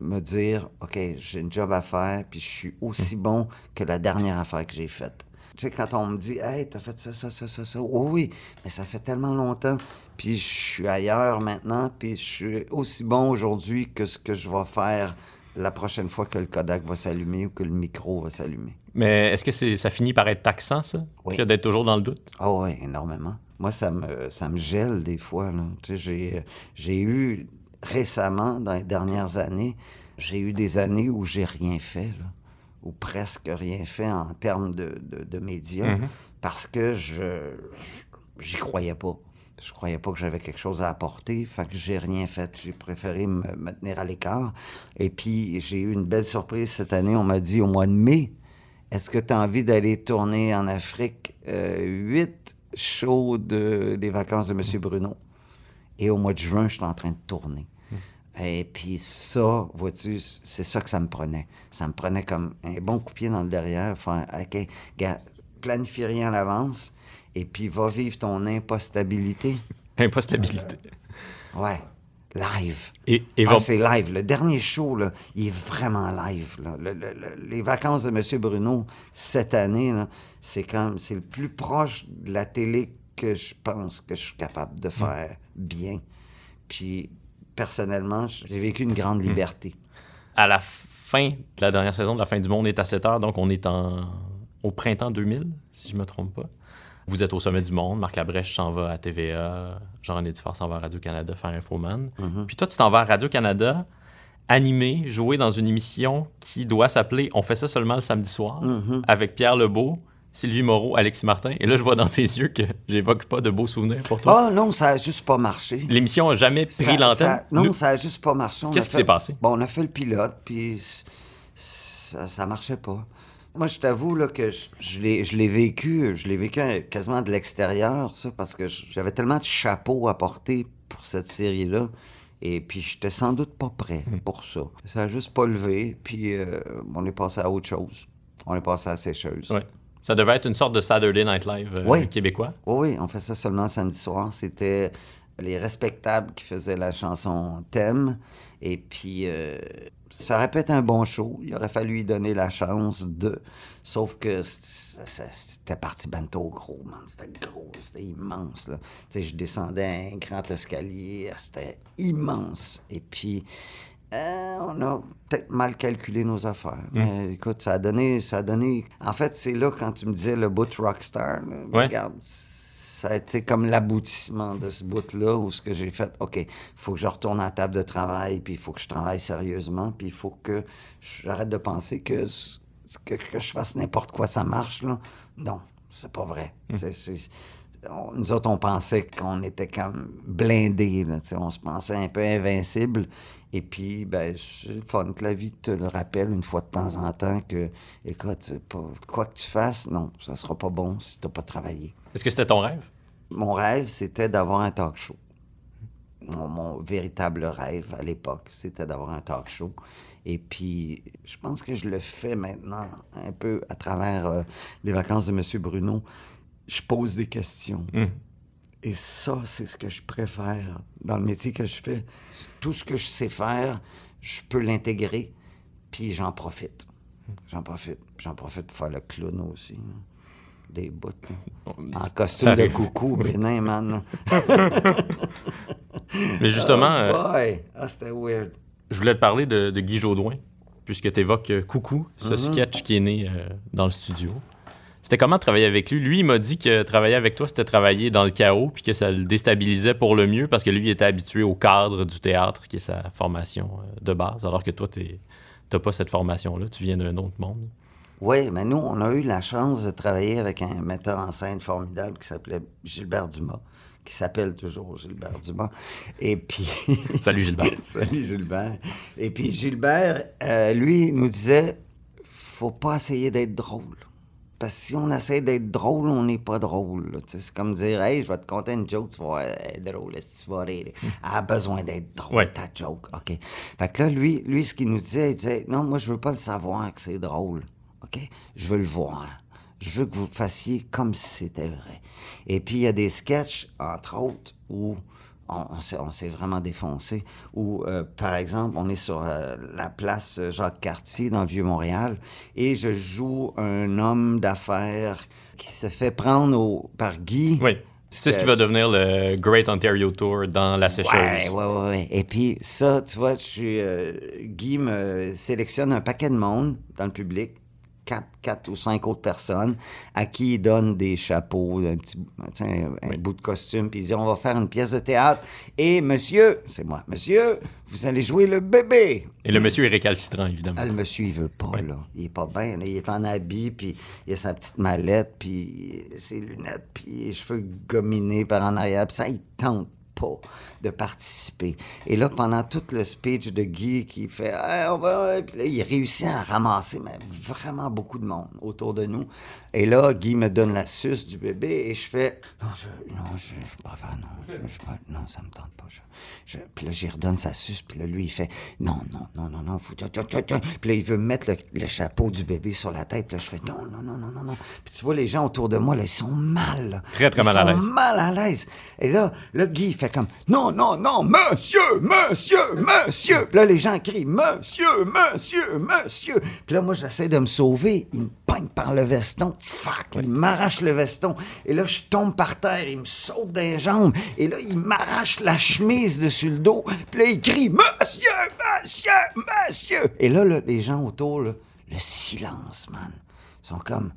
me dire OK, j'ai une job à faire, puis je suis aussi bon que la dernière affaire que j'ai faite. Tu sais, quand on me dit Hey, t'as fait ça, ça, ça, ça, ça, oui, mais ça fait tellement longtemps, puis je suis ailleurs maintenant, puis je suis aussi bon aujourd'hui que ce que je vais faire la prochaine fois que le Kodak va s'allumer ou que le micro va s'allumer. Mais est-ce que c'est, ça finit par être taxant, ça? Oui. Que d'être toujours dans le doute? Ah oui, énormément. Moi, ça me, ça me gèle des fois. là. Tu sais, j'ai, j'ai eu récemment, dans les dernières années, j'ai eu des années où j'ai rien fait, là, ou presque rien fait en termes de, de, de médias, Mhm. parce que je j'y croyais pas. Je croyais pas que j'avais quelque chose à apporter, fait que j'ai rien fait. J'ai préféré me, me tenir à l'écart. Et puis, j'ai eu une belle surprise cette année. On m'a dit au mois de mai, est-ce que tu as envie d'aller tourner en Afrique euh, huit shows de, des vacances de M. Bruno? Et au mois de juin, je suis en train de tourner. Et puis ça, vois-tu, c'est ça que ça me prenait. Ça me prenait comme un bon coup de pied dans le derrière. Faire, OK, gars, planifie rien à l'avance et puis va vivre ton impostabilité. Impostabilité. Ouais, live. Et, et Ah, va- c'est live. Le dernier show, là, il est vraiment live. là. Le- le- le- les vacances de M. Bruno, cette année, c'est comme c'est le plus proche de la télé que je pense que je suis capable de faire bien. Puis, personnellement, j'ai vécu une grande liberté. à la fin de la dernière saison de La fin du monde est à 7 heures, donc on est en... au printemps 2000, si je me trompe pas. Vous êtes au sommet du monde, Marc Labrèche s'en va à TVA, Jean-René Dufort s'en va à Radio-Canada faire Infoman. Mhm. Puis toi, tu t'en vas à Radio-Canada, animer, jouer dans une émission qui doit s'appeler On fait ça seulement le samedi soir, Mhm. avec Pierre Lebeau, Sylvie Moreau, Alexis Martin. Et là, je vois dans tes yeux que j'évoque pas de beaux souvenirs pour toi. Ah non, ça a juste pas marché. L'émission a jamais pris Ça- l'antenne? ça- non, Nous- ça a juste pas marché. On Qu'est-ce qui fait- s'est passé? Bon, on a fait le pilote, puis ça, ça marchait pas. Moi, je t'avoue là, que je, je l'ai vécu, je l'ai vécu euh, quasiment de l'extérieur, ça, parce que j'avais tellement de chapeaux à porter pour cette série-là. Et puis, j'étais sans doute pas prêt Hmm. pour ça. Ça a juste pas levé, puis euh, on est passé à autre chose. On est passé à sécheuse. Ouais. Ça devait être une sorte de Saturday Night Live euh, Oui. québécois. Oui, oui, on fait ça seulement le samedi soir. C'était les respectables qui faisaient la chanson thème. Et puis, euh, ça aurait pu être un bon show. Il aurait fallu lui donner la chance de. Sauf que c'était parti bento gros, man. C'était gros, c'était immense. Là. Tu sais, je descendais un grand escalier. C'était immense. Et puis. euh, on a peut-être mal calculé nos affaires. Mais écoute, ça a donné, ça a donné. En fait, c'est là quand tu me disais le bout rockstar. là, Ouais. Regarde, ça a été comme l'aboutissement de ce bout-là où ce que j'ai fait, OK, il faut que je retourne à la table de travail, puis il faut que je travaille sérieusement, puis il faut que j'arrête de penser que, ce- que, que je fasse n'importe quoi, ça marche, là. Non, c'est pas vrai. On- nous autres, on pensait qu'on était comme blindés, là, on se pensait un peu invincible. Et puis, ben, c'est le fun que la vie te le rappelle une fois de temps en temps que, écoute, pas, quoi que tu fasses, non, ça sera pas bon si t'as pas travaillé. Est-ce que c'était ton rêve? Mon rêve, c'était d'avoir un talk show. Mon, mon véritable rêve à l'époque, c'était d'avoir un talk show. Et puis, je pense que je le fais maintenant, un peu à travers euh, les vacances de M. Bruno. Je pose des questions. Hmm. Et ça, c'est ce que je préfère dans le métier que je fais. Tout ce que je sais faire, je peux l'intégrer, puis j'en profite. J'en profite. J'en profite pour faire le clown aussi. Des bouts. En costume de coucou, bénin, man. Mais justement, Oh euh, boy! Ah, c'était weird. je voulais te parler de, de Guy Jodoin, puisque tu évoques Coucou, ce sketch qui est né euh, dans le studio. C'était comment travailler avec lui? Lui, il m'a dit que travailler avec toi, c'était travailler dans le chaos, puis que ça le déstabilisait pour le mieux, parce que lui, il était habitué au cadre du théâtre, qui est sa formation euh, de base, alors que toi, tu n'as pas cette formation-là, tu viens d'un autre monde. Oui, mais nous, on a eu la chance de travailler avec un metteur en scène formidable qui s'appelait Gilbert Dumas, qui s'appelle toujours Gilbert Dumas. Et puis. Salut Gilbert. Salut Gilbert. Et puis Gilbert, euh, lui, nous disait faut pas essayer d'être drôle. parce que si on essaie d'être drôle, on n'est pas drôle. C'est comme dire, hey, je vais te conter une joke, tu vas est drôle, tu vas rire? Elle a besoin d'être drôle, Ouais. ta joke. OK. Fait que là, lui, lui ce qu'il nous disait, il disait, non, moi, je veux pas le savoir que c'est drôle. OK? Je veux le voir. Je veux que vous fassiez comme si c'était vrai. Et puis, il y a des sketchs, entre autres, où on, on s'est, vraiment défoncé. Où, euh, par exemple, on est sur euh, la place Jacques-Cartier dans le Vieux-Montréal et je joue un homme d'affaires qui se fait prendre au- par Guy. Oui. C'est ce qui va devenir le Great Ontario Tour dans la sécheuse. Ouais, ouais, ouais, ouais. Et puis ça, tu vois, je suis, euh, Guy me sélectionne un paquet de monde dans le public, quatre, quatre ou cinq autres personnes, à qui il donne des chapeaux, un petit un, bout de costume, puis il dit on va faire une pièce de théâtre. Et monsieur, c'est moi, monsieur, vous allez jouer le bébé. Et le monsieur est récalcitrant, évidemment. Ah, le monsieur, il veut pas, là. Il est pas bien. là. Il est en habit, puis il a sa petite mallette, puis ses lunettes, puis les cheveux gominés par en arrière. Puis ça, il tente pas de participer. Et là, pendant tout le speech de Guy qui fait Hey, on va... Puis là, il réussit à ramasser mais vraiment beaucoup de monde autour de nous. Et là, Guy me donne la suce du bébé et je fais Non, je, non, je, je pas faire, non. Je, je pas- non, ça me tente pas. Je, Puis là, j'y redonne sa suce, puis là, lui, il fait Non, non, non, non, non, faut... Puis là, il veut me mettre le, le chapeau du bébé sur la tête, puis là, je fais Non, non, non, non, non, non. Puis tu vois, les gens autour de moi, là, ils sont mal. là. Très, très Ils mal à sont l'aise. mal à l'aise. Et là, là, Guy, il fait comme Non, non, non, monsieur, monsieur, monsieur. Puis là, les gens crient Monsieur, monsieur, monsieur. Puis là, moi, j'essaie de me sauver. Il me pogne par le veston. Fuck. Il m'arrache le veston. Et là, je tombe par terre. Il me saute des jambes. Et là, il m'arrache la chemise dessus le dos. Puis là, il crie Monsieur, monsieur, monsieur. Et là, là, les gens autour, là, le silence, man. Ils sont comme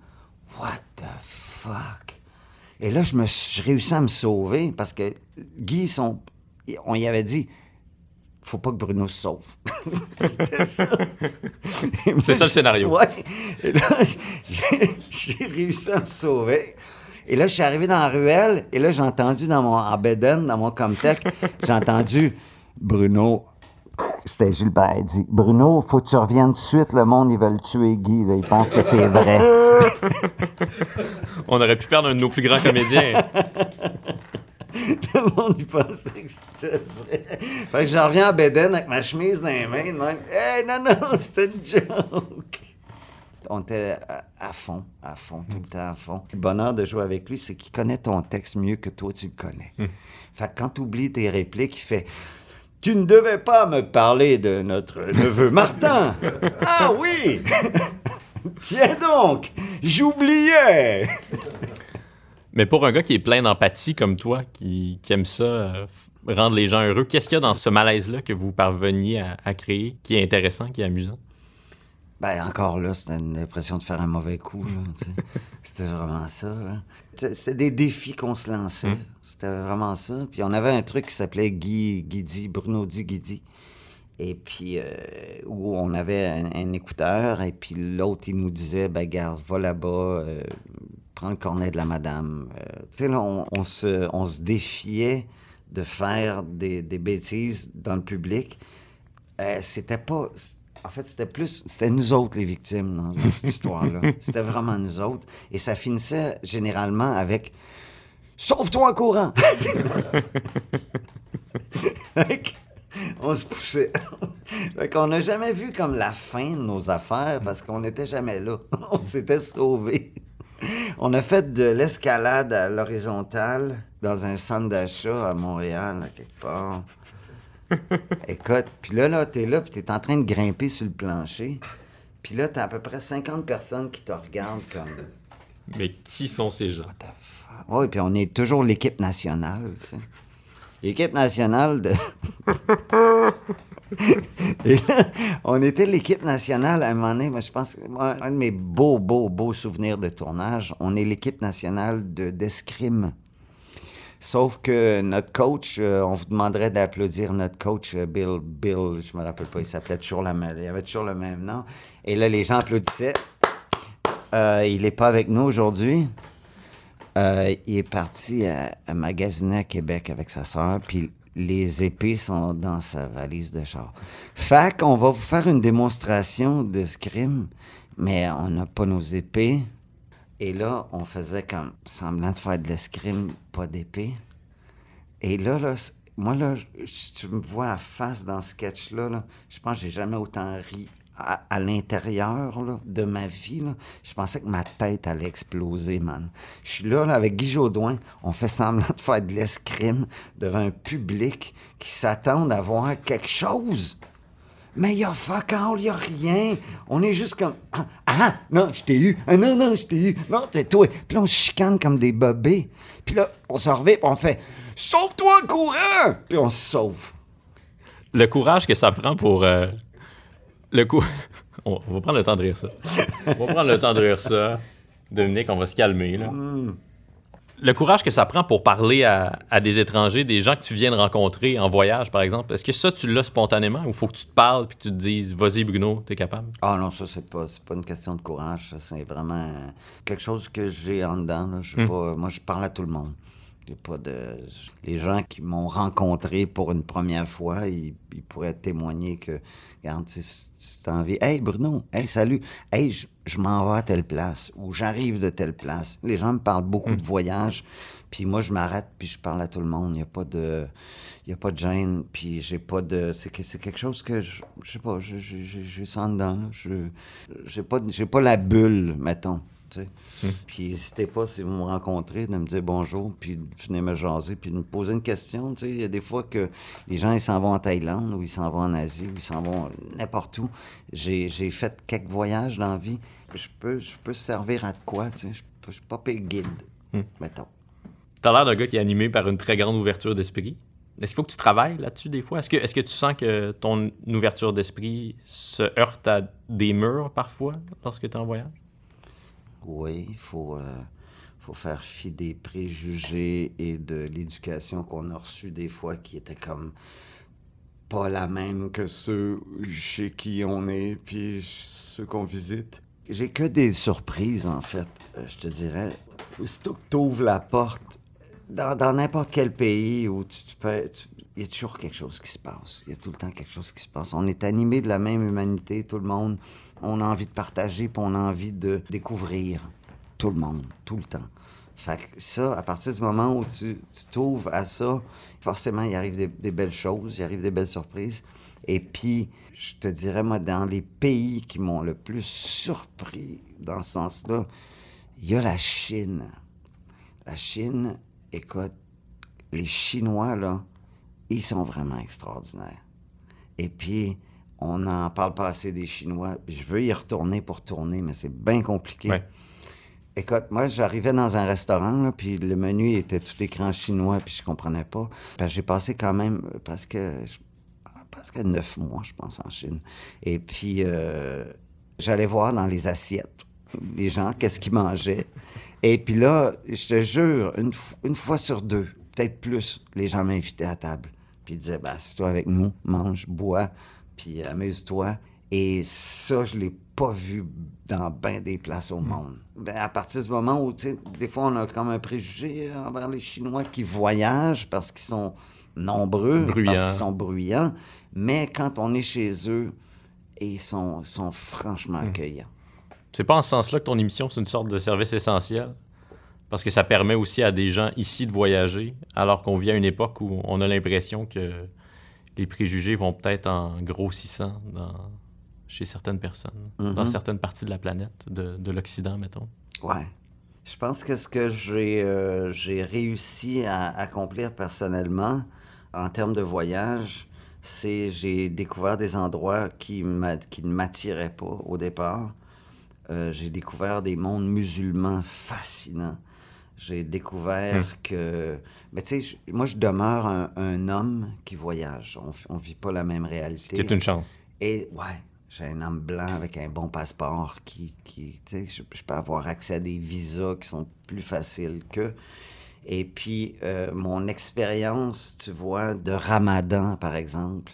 What the fuck? Et là, je me je réussis à me sauver parce que Guy, son, on y avait dit, faut pas que Bruno se sauve. C'était ça. C'est ça le scénario. Ouais. Et là, j'ai réussi à me sauver. Et là, je suis arrivé dans la ruelle et là, j'ai entendu dans mon en bedaine, dans mon Comtech, j'ai entendu Bruno. C'était Gilbert, il dit Bruno, faut que tu reviennes tout de suite, le monde, ils veulent tuer Guy, là, ils pensent que c'est vrai. On aurait pu perdre un de nos plus grands comédiens. Le monde, il pensait que c'était vrai. Fait que je reviens à Béden avec ma chemise dans les mains, de même. Hey, non, non, c'était une joke. On était à, à fond, à fond, tout le temps à fond. Le bonheur de jouer avec lui, c'est qu'il connaît ton texte mieux que toi, tu le connais. Fait que quand tu oublies tes répliques, il fait Tu ne devais pas me parler de notre neveu Martin. ah oui Tiens donc, j'oubliais Mais pour un gars qui est plein d'empathie comme toi, qui, qui aime ça, euh, rendre les gens heureux, qu'est-ce qu'il y a dans ce malaise-là que vous parveniez à, à créer qui est intéressant, qui est amusant? Ben, encore là, c'était une impression de faire un mauvais coup. C'était vraiment ça. C'était des défis qu'on se lançait. C'était vraiment ça. Puis on avait un truc qui s'appelait Guy, Guidi, Bruno dit Guidi. Et puis, euh, où on avait un, un écouteur, et puis l'autre, il nous disait, ben, garde, va là-bas, euh, prends le cornet de la madame. Euh, tu sais, là, on, on se, on se défiait de faire des, des bêtises dans le public. Euh, c'était pas. En fait, c'était plus. C'était nous autres, les victimes, dans cette histoire-là. C'était vraiment nous autres. Et ça finissait généralement avec Sauve-toi en courant! On se poussait. fait qu'on n'a jamais vu comme la fin de nos affaires parce qu'on n'était jamais là. on s'était sauvés. On a fait de l'escalade à l'horizontale dans un centre d'achat à Montréal, à quelque part. Écoute, puis là, là, t'es là, puis t'es en train de grimper sur le plancher. Puis là, t'as à peu près 50 personnes qui te regardent comme... Mais qui sont ces gens? Oui, puis on est toujours l'équipe nationale, tu sais. L'équipe nationale de... On était l'équipe nationale à un moment donné, moi, je pense, moi, un de mes beaux, beaux, beaux souvenirs de tournage, on est l'équipe nationale de d'escrime. Sauf que notre coach, euh, on vous demanderait d'applaudir notre coach, euh, Bill, Bill, je me rappelle pas, il s'appelait toujours la même, il avait toujours le même nom. Et là, les gens applaudissaient. Euh, il n'est pas avec nous aujourd'hui. Euh, il est parti à, magasiner à Québec avec sa sœur, puis les épées sont dans sa valise de char. Fait qu'on va vous faire une démonstration de crime, mais on n'a pas nos épées. Et là, on faisait comme semblant de faire de l'escrime, pas d'épée. Et là, là, moi, là, si tu me vois à face dans ce sketch-là, là, je pense que j'ai jamais autant ri à, l'intérieur de ma vie. Je pensais que ma tête allait exploser, man. Je suis là, avec Guy Jodoin, on fait semblant de faire de l'escrime devant un public qui s'attend à voir quelque chose. Mais il y a fuck all, il y a rien. On est juste comme Ah, ah, non, je t'ai eu. Ah, non, non, je t'ai eu. Non, t'es toi. Puis là, on se chicane comme des bobés. Puis là, on se revient, puis on fait Sauve-toi courant! Puis on se sauve. Le courage que ça prend pour. euh, le coup. on, va prendre le temps de rire ça. On va prendre le temps de rire ça. Dominique, on va se calmer, là. Le courage que ça prend pour parler à, à des étrangers, des gens que tu viens de rencontrer en voyage, par exemple, est-ce que ça, tu l'as spontanément ou faut que tu te parles puis que tu te dises, vas-y, Bruno, t'es capable? Ah non, ça, c'est pas, c'est pas une question de courage. C'est vraiment quelque chose que j'ai en dedans. là. Je suis pas, moi, je parle à tout le monde. Il y a pas de... Les gens qui m'ont rencontré pour une première fois, ils, ils pourraient témoigner que, regarde, si t'as envie, hey Bruno, hey salut, hey, je, je m'en vais à telle place ou j'arrive de telle place. Les gens me parlent beaucoup de voyages, puis moi, je m'arrête puis je parle à tout le monde. Il n'y a pas de... Il y a pas de gêne, puis j'ai pas de... C'est que c'est quelque chose que, je, je sais pas, je- je- je- j'ai ça en dedans. là. Je j'ai pas, j'ai pas la bulle, mettons. Sais. Puis n'hésitez pas, si vous me rencontrez, de me dire bonjour, puis de venir me jaser, puis de me poser une question. Il y a des fois que les gens, ils s'en vont en Thaïlande, ou ils s'en vont en Asie, ou ils s'en vont n'importe où. J'ai j'ai fait quelques voyages dans la vie. Je peux, je peux servir à de quoi, tu sais? Je suis pas payé guide, mettons. T'as l'air d'un gars qui est animé par une très grande ouverture d'esprit. Est-ce qu'il faut que tu travailles là-dessus des fois? Est-ce que, est-ce que tu sens que ton ouverture d'esprit se heurte à des murs parfois lorsque tu es en voyage? Oui, il faut, euh, faut faire fi des préjugés et de l'éducation qu'on a reçue des fois qui était comme pas la même que ceux chez qui on est, puis ceux qu'on visite. J'ai que des surprises, en fait, euh, je te dirais. Aussitôt que tu ouvres la porte, dans n'importe quel pays où tu, tu peux... il y a toujours quelque chose qui se passe. Il y a tout le temps quelque chose qui se passe. On est animé de la même humanité, tout le monde. On a envie de partager, puis on a envie de découvrir. Tout le monde, tout le temps. Fait que ça, à partir du moment où tu t'ouvres à ça, forcément, il arrive des, des belles choses, il arrive des belles surprises. Et puis, je te dirais, moi, dans les pays qui m'ont le plus surpris dans ce sens-là, il y a la Chine. La Chine, écoute, les Chinois, là, ils sont vraiment extraordinaires. Et puis, on n'en parle pas assez des Chinois. Je veux y retourner pour tourner, mais c'est bien compliqué. Ouais. Écoute, moi, j'arrivais dans un restaurant, là, puis le menu était tout écran chinois, puis je comprenais pas. Que j'ai passé quand même presque, presque neuf mois, je pense, en Chine. Et puis, euh, j'allais voir dans les assiettes les gens, qu'est-ce qu'ils mangeaient. Et puis là, je te jure, une, une fois sur deux, peut-être plus, les gens m'invitaient à table. Puis ils disaient, ben, assieds-toi avec nous, mange, bois, puis amuse-toi. Et ça, je l'ai pas vu dans bien des places au monde. Ben, à partir du moment où, tu sais, des fois, on a comme un préjugé envers les Chinois qui voyagent parce qu'ils sont nombreux, parce qu'ils sont bruyants. Mais quand on est chez eux, ils sont, sont franchement accueillants. C'est pas en ce sens-là que ton émission, c'est une sorte de service essentiel? Parce que ça permet aussi à des gens ici de voyager, alors qu'on vit à une époque où on a l'impression que les préjugés vont peut-être en grossissant dans, chez certaines personnes, dans Mhm. certaines parties de la planète, de, de l'Occident, mettons. Ouais. Je pense que ce que j'ai euh, j'ai réussi à accomplir personnellement en termes de voyage, c'est j'ai découvert des endroits qui, qui ne m'attiraient pas au départ. Euh, j'ai découvert des mondes musulmans fascinants. J'ai découvert que... Mais tu sais, moi, je demeure un, un homme qui voyage. On ne vit pas la même réalité. C'est une chance. Et ouais, j'ai un homme blanc avec un bon passeport qui, qui tu sais, je, je peux avoir accès à des visas qui sont plus faciles que. Et puis, euh, mon expérience, tu vois, de ramadan, par exemple,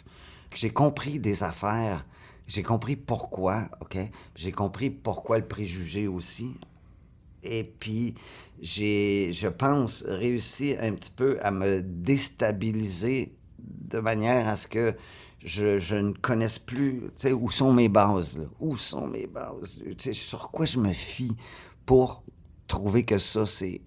que j'ai compris des affaires, j'ai compris pourquoi, OK? J'ai compris pourquoi le préjugé aussi. Et puis, j'ai, je pense, réussi un petit peu à me déstabiliser de manière à ce que je, ne connaisse plus, tu sais, où sont mes bases, là? Où sont mes bases? Sur quoi je me fie pour trouver que ça, c'est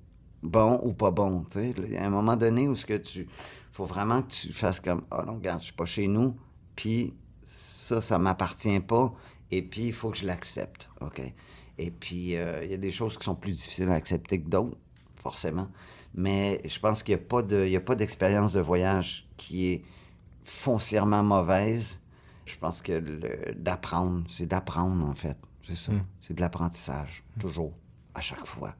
bon ou pas bon. tu sais? A un moment donné où ce que tu. faut vraiment que tu fasses comme Ah non, regarde, je suis pas chez nous, puis ça, ça m'appartient pas, et puis il faut que je l'accepte. OK? Et puis, euh, il y a des choses qui sont plus difficiles à accepter que d'autres, forcément. Mais je pense qu'il n'y a pas d'expérience de voyage qui est foncièrement mauvaise. Je pense que d'apprendre, c'est d'apprendre, en fait. C'est ça. C'est de l'apprentissage, toujours, à chaque fois.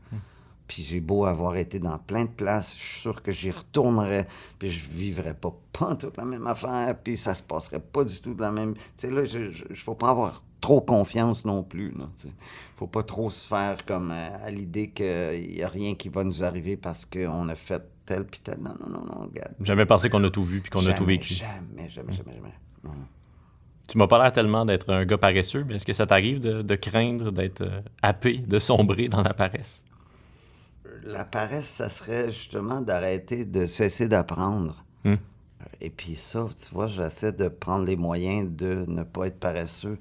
Puis j'ai beau avoir été dans plein de places, je suis sûr que j'y retournerais, puis je vivrais pas, pas toute la même affaire, puis ça se passerait pas du tout de la même... Tu sais, là, je, je, je- faut pas avoir trop confiance non plus, tu sais. Faut pas trop se faire comme euh, à l'idée qu'il y a rien qui va nous arriver parce qu'on a fait tel puis tel. Non, non, non, non, regarde. Jamais pensé qu'on a tout vu puis qu'on a Jamais, tout vécu. Jamais, jamais, jamais, jamais. Non. Tu m'as pas l'air tellement d'être un gars paresseux, mais est-ce que ça t'arrive de, de craindre d'être euh, happé, de sombrer dans la paresse? La paresse, ça serait justement d'arrêter de cesser d'apprendre. Hmm. Et puis ça, tu vois, j'essaie de prendre les moyens de ne pas être paresseux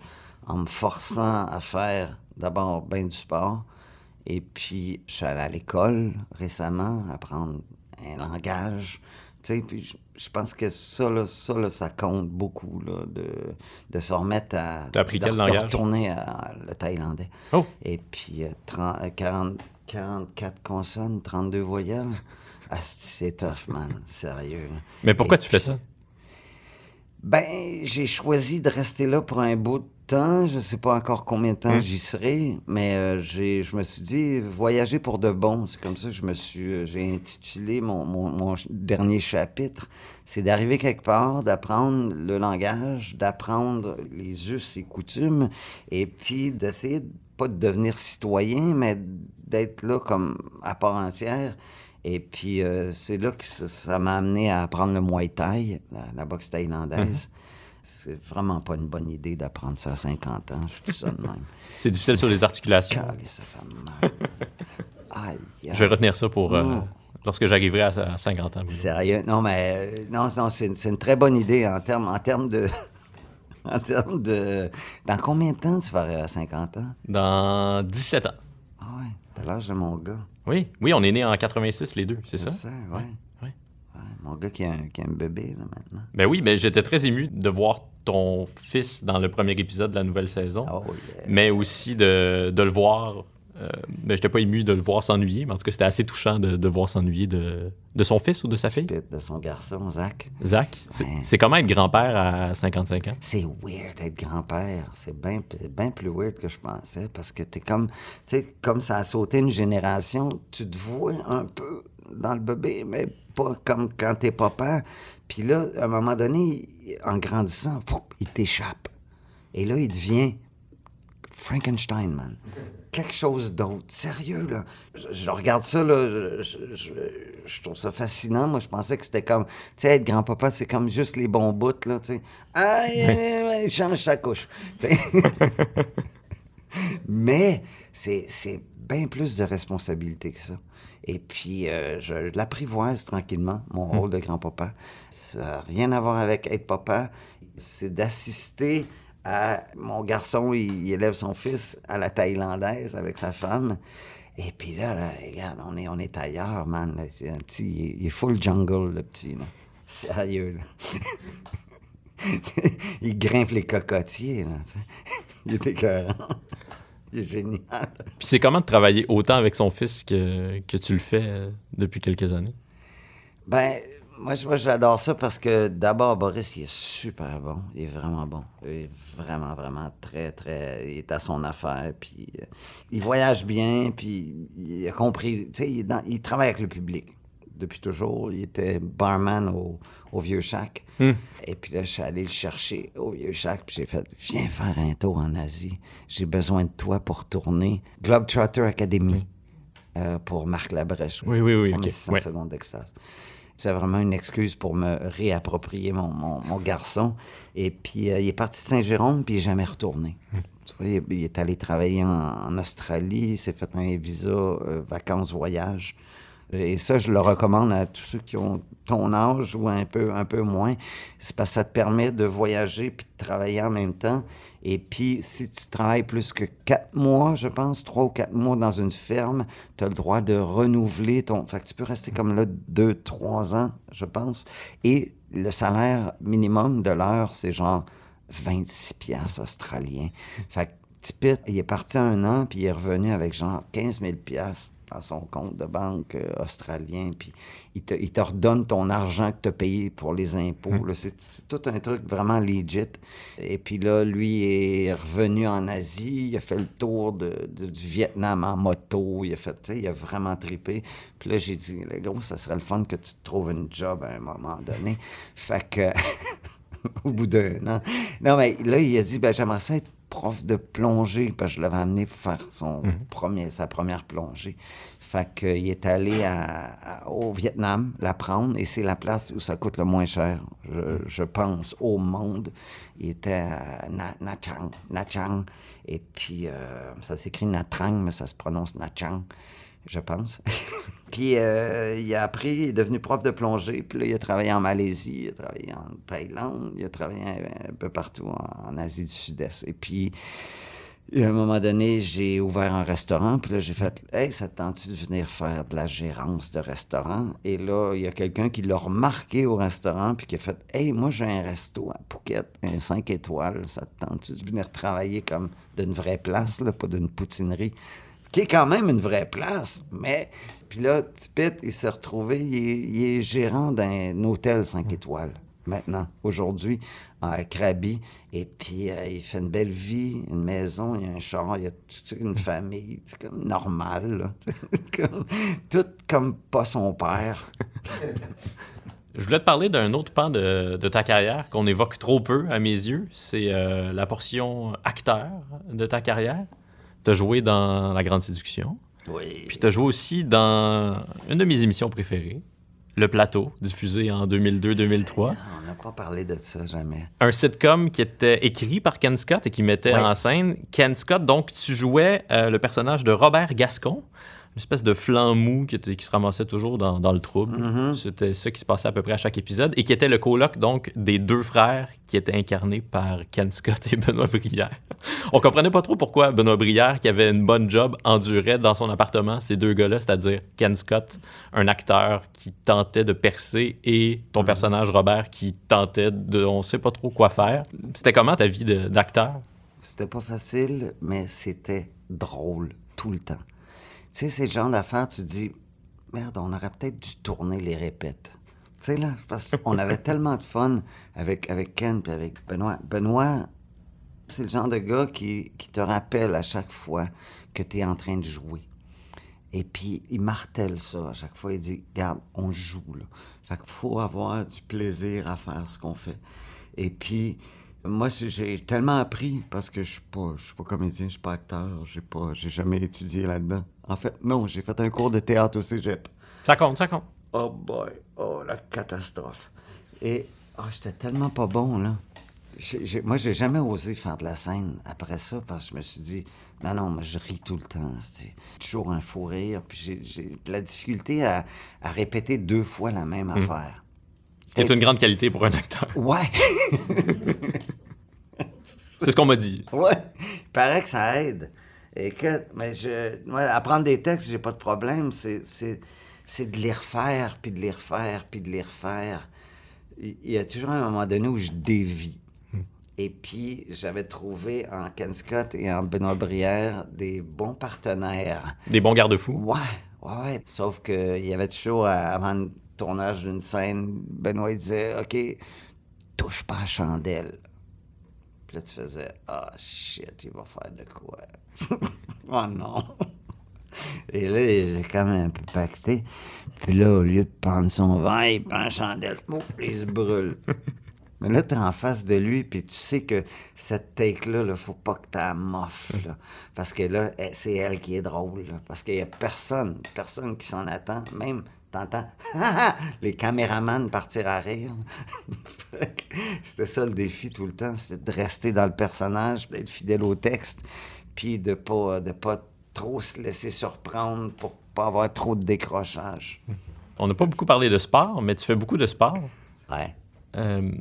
en me forçant à faire d'abord bien du sport. Et puis, je suis allé à l'école récemment, apprendre un langage. Tu sais, puis je, pense que ça, là, ça, là, ça compte beaucoup, là, de, de se remettre à... T'as appris de- quel de langage? retourner à le thaïlandais. Oh! Et puis, euh, 30, euh, 40, 44 consonnes, 32 voyelles. Ah, c'est tough, man. Sérieux. Mais pourquoi Et tu fais ça? Ben, j'ai choisi de rester là pour un bout de temps. Je sais pas encore combien de temps Hmm. j'y serai, mais euh, j'ai, je me suis dit voyager pour de bon. C'est comme ça que je me suis, euh, j'ai intitulé mon, mon- mon ch- dernier chapitre. C'est d'arriver quelque part, d'apprendre le langage, d'apprendre les us et coutumes, et puis d'essayer de- pas de devenir citoyen, mais d'être là comme à part entière. Et puis, euh, c'est là que ça- m'a amené à apprendre le Muay Thai, la, la boxe thaïlandaise. C'est vraiment pas une bonne idée d'apprendre ça à 50 ans. Je suis ça de même. C'est difficile sur les articulations. Ça fait mal. Aïe, aïe. Je vais retenir ça pour euh, Mm. lorsque j'arriverai à, à 50 ans. Sérieux? Non, mais euh, non, non c'est, une- très bonne idée en termes en termes de. en termes de. Dans combien de temps tu vas arriver à 50 ans? Dans 17 ans. Ah ouais, t'as l'âge de mon gars. Oui, oui, on est nés en 86 les deux, c'est ça? ouais. ouais. Ouais, Mon gars qui a, un, qui a un bébé, là, maintenant. Ben oui, ben j'étais très ému de voir ton fils dans le premier épisode de la nouvelle saison, Oh, yeah. mais aussi de, de le voir. Euh, ben, j'étais pas ému de le voir s'ennuyer, mais en tout cas, c'était assez touchant de, de voir s'ennuyer de, de son fils ou de sa fille. De son garçon, Zach. Zach, c'est Ouais. comment être grand-père à 55 ans? C'est weird d'être grand-père. C'est bien bien plus weird que je pensais parce que t'es comme, tu sais, comme ça a sauté une génération, tu te vois un peu dans le bébé, mais pas comme quand t'es papa. Puis là, à un moment donné, en grandissant, il t'échappe. Et là, il devient Frankenstein, man. Quelque chose d'autre. Sérieux, là? Je, je regarde ça, là. Je, je- je- je trouve ça fascinant. Moi, je pensais que c'était comme. Tu sais, être grand-papa, c'est comme juste les bons bouts, là. Tu sais. Aïe, il change sa couche. Mais c'est c'est bien plus de responsabilité que ça. Et puis, euh, je l'apprivoise tranquillement, mon rôle de grand-papa. Ça n'a rien à voir avec être papa. C'est d'assister à... Mon garçon, il, il élève son fils à la thaïlandaise avec sa femme. Et puis là, là, regarde, on est, on est ailleurs, man. C'est un petit... Il est, il est full jungle, le petit, là. Sérieux, là. il grimpe les cocotiers, là. Il est écœurant. Il est génial. Puis c'est comment de travailler autant avec son fils que, que tu le fais euh, depuis quelques années? Ben, moi, moi, j'adore ça parce que d'abord, Boris, il est super bon. Il est vraiment bon. Il est vraiment, vraiment très, très. Il est à son affaire. Puis euh, il voyage bien. Puis il a compris. Tu sais, il, travaille avec le public depuis toujours. Il était barman au, au Vieux Shack. Et puis là, je suis allé le chercher au Vieux Shack. Puis j'ai fait Viens faire un tour en Asie. J'ai besoin de toi pour tourner Globetrotter Academy euh, pour Marc Labrèche. Oui, oui, oui, Pour ok. mes 600 Ouais. secondes d'extase. C'est vraiment une excuse pour me réapproprier mon, mon- mon garçon. Et puis, euh, il est parti de Saint-Jérôme, puis il n'est jamais retourné. Tu vois, il, il est allé travailler en, en Australie, il s'est fait un visa euh, vacances-voyage Et ça, je le recommande à tous ceux qui ont ton âge ou un peu, un peu moins. C'est parce que ça te permet de voyager puis de travailler en même temps. Et puis, si tu travailles plus que quatre mois, je pense, trois ou quatre mois dans une ferme, tu as le droit de renouveler ton... Fait que tu peux rester comme là deux, trois ans, je pense. Et le salaire minimum de l'heure, c'est genre 26 piastres australiens. Fait que Tipit, il est parti un an, puis il est revenu avec genre 15 000 piastres son compte de banque euh, australien, puis il te, il te redonne ton argent que tu as payé pour les impôts. là. C'est tout un truc vraiment legit. Et puis là, lui est revenu en Asie, il a fait le tour de, de- du Vietnam en moto, il a fait, il a vraiment trippé. Puis là, j'ai dit, le gros, ça serait le fun que tu te trouves une job à un moment donné. fait que... au bout d'un an. Non, mais là, il a dit, ben, j'aimerais ça être prof de plongée, parce que je l'avais amené pour faire son premier, sa première plongée. Fait qu'il est allé à- à- au Vietnam l'apprendre, et c'est la place où ça coûte le moins cher, je, je pense, au monde. Il était à Na, et puis euh, ça s'écrit Nha Trang, mais ça se prononce Nha Trang, je pense. Puis euh, il a appris, il est devenu prof de plongée. Puis là, il a travaillé en Malaisie, il a travaillé en Thaïlande, il a travaillé un, peu partout en, Asie du Sud-Est. Et puis, à un moment donné, j'ai ouvert un restaurant. Puis là, j'ai fait Hey, ça te tente-tu de venir faire de la gérance de restaurant Et là, il y a quelqu'un qui l'a remarqué au restaurant. Puis qui a fait Hey, moi, j'ai un resto à Phuket, un 5 étoiles. Ça te tente-tu de venir travailler comme d'une vraie place, là, pas d'une poutinerie qui est quand même une vraie place, mais... Puis là, Tipit, il s'est retrouvé, il est, il est gérant d'un hôtel 5 étoiles, maintenant, aujourd'hui, à Krabi. Et puis, euh, il fait une belle vie, une maison, il y a un char, il y a toute une famille, c'est comme normal. Comme- tout comme pas son père. Je voulais te parler d'un autre pan de, de ta carrière qu'on évoque trop peu à mes yeux. C'est euh, la portion acteur de ta carrière. Tu as joué dans La Grande Séduction. Oui. Puis tu as joué aussi dans une de mes émissions préférées, Le Plateau, diffusé en 2002-2003. On n'a pas parlé de ça jamais. Un sitcom qui était écrit par Ken Scott et qui mettait en scène Ken Scott. Donc, tu jouais euh, le personnage de Robert Gascon, une espèce de flanc mou qui, était- qui se ramassait toujours dans, dans le trouble. Mhm. C'était ça qui se passait à peu près à chaque épisode et qui était le coloc donc des deux frères qui étaient incarnés par Ken Scott et Benoît Brière. On comprenait pas trop pourquoi Benoît Brière, qui avait une bonne job, endurait dans son appartement ces deux gars-là, c'est-à-dire Ken Scott, un acteur qui tentait de percer, et ton personnage Robert qui tentait de, on sait pas trop quoi faire. C'était comment ta vie d'acteur? C'était pas facile, mais c'était drôle tout le temps. Tu sais, c'est le genre d'affaires, tu te dis, merde, on aurait peut-être dû tourner les répètes. Tu sais, là, parce qu'on avait tellement de fun avec, avec Ken et avec Benoît. Benoît, c'est le genre de gars qui, qui te rappelle à chaque fois que tu es en train de jouer. Et puis, il martèle ça à chaque fois. Il dit, regarde, on joue, là. Fait qu'il faut avoir du plaisir à faire ce qu'on fait. Et puis, moi, j'ai tellement appris parce que je suis pas, je suis pas comédien, je suis pas acteur, j'ai pas, j'ai jamais étudié là-dedans. En fait, non, j'ai fait un cours de théâtre au cégep. Ça compte, ça compte. Oh boy, oh la catastrophe. Et ah, j'étais tellement pas bon là. J'ai- j'ai- moi, j'ai jamais osé faire de la scène après ça parce que je me suis dit, non, non, moi, je ris tout le temps. C'est toujours un fou rire. Puis j'ai- de la difficulté à, à répéter deux fois la même affaire. Ce qui est une grande qualité pour un acteur? Ouais, C'est ce qu'on m'a dit. ouais. Il paraît que ça aide. Écoute, mais je, moi, apprendre des textes, j'ai pas de problème. C'est, c'est, c'est de les refaire, puis de les refaire, puis de les refaire. Il y a toujours un moment donné où je dévie. Et puis, j'avais trouvé en Ken Scott et en Benoît Brière des bons partenaires. Des bons garde-fous. Ouais, ouais, ouais. Sauf qu'il y avait toujours, à- avant tournage d'une scène, Benoît disait OK, touche pas à la chandelle. Puis là, tu faisais Ah, shit, il va faire de quoi Oh non Et là, j'ai quand même un peu pacté. Puis là, au lieu de prendre son vin, il prend la chandelle. Oh, il se brûle. Mais là, t'es en face de lui, puis tu sais que cette take-là, il faut pas que t'as moffes, là. Parce que là, eh, c'est elle qui est drôle, là. Parce qu'il y a personne, personne qui s'en attend. Même, t'entends, les caméramans partir à rire. C'était ça le défi tout le temps, c'était de rester dans le personnage, d'être fidèle au texte, puis de pas, de pas trop se laisser surprendre pour pas avoir trop de décrochage. On n'a pas beaucoup parlé de sport, mais tu fais beaucoup de sport. Ouais. Euh,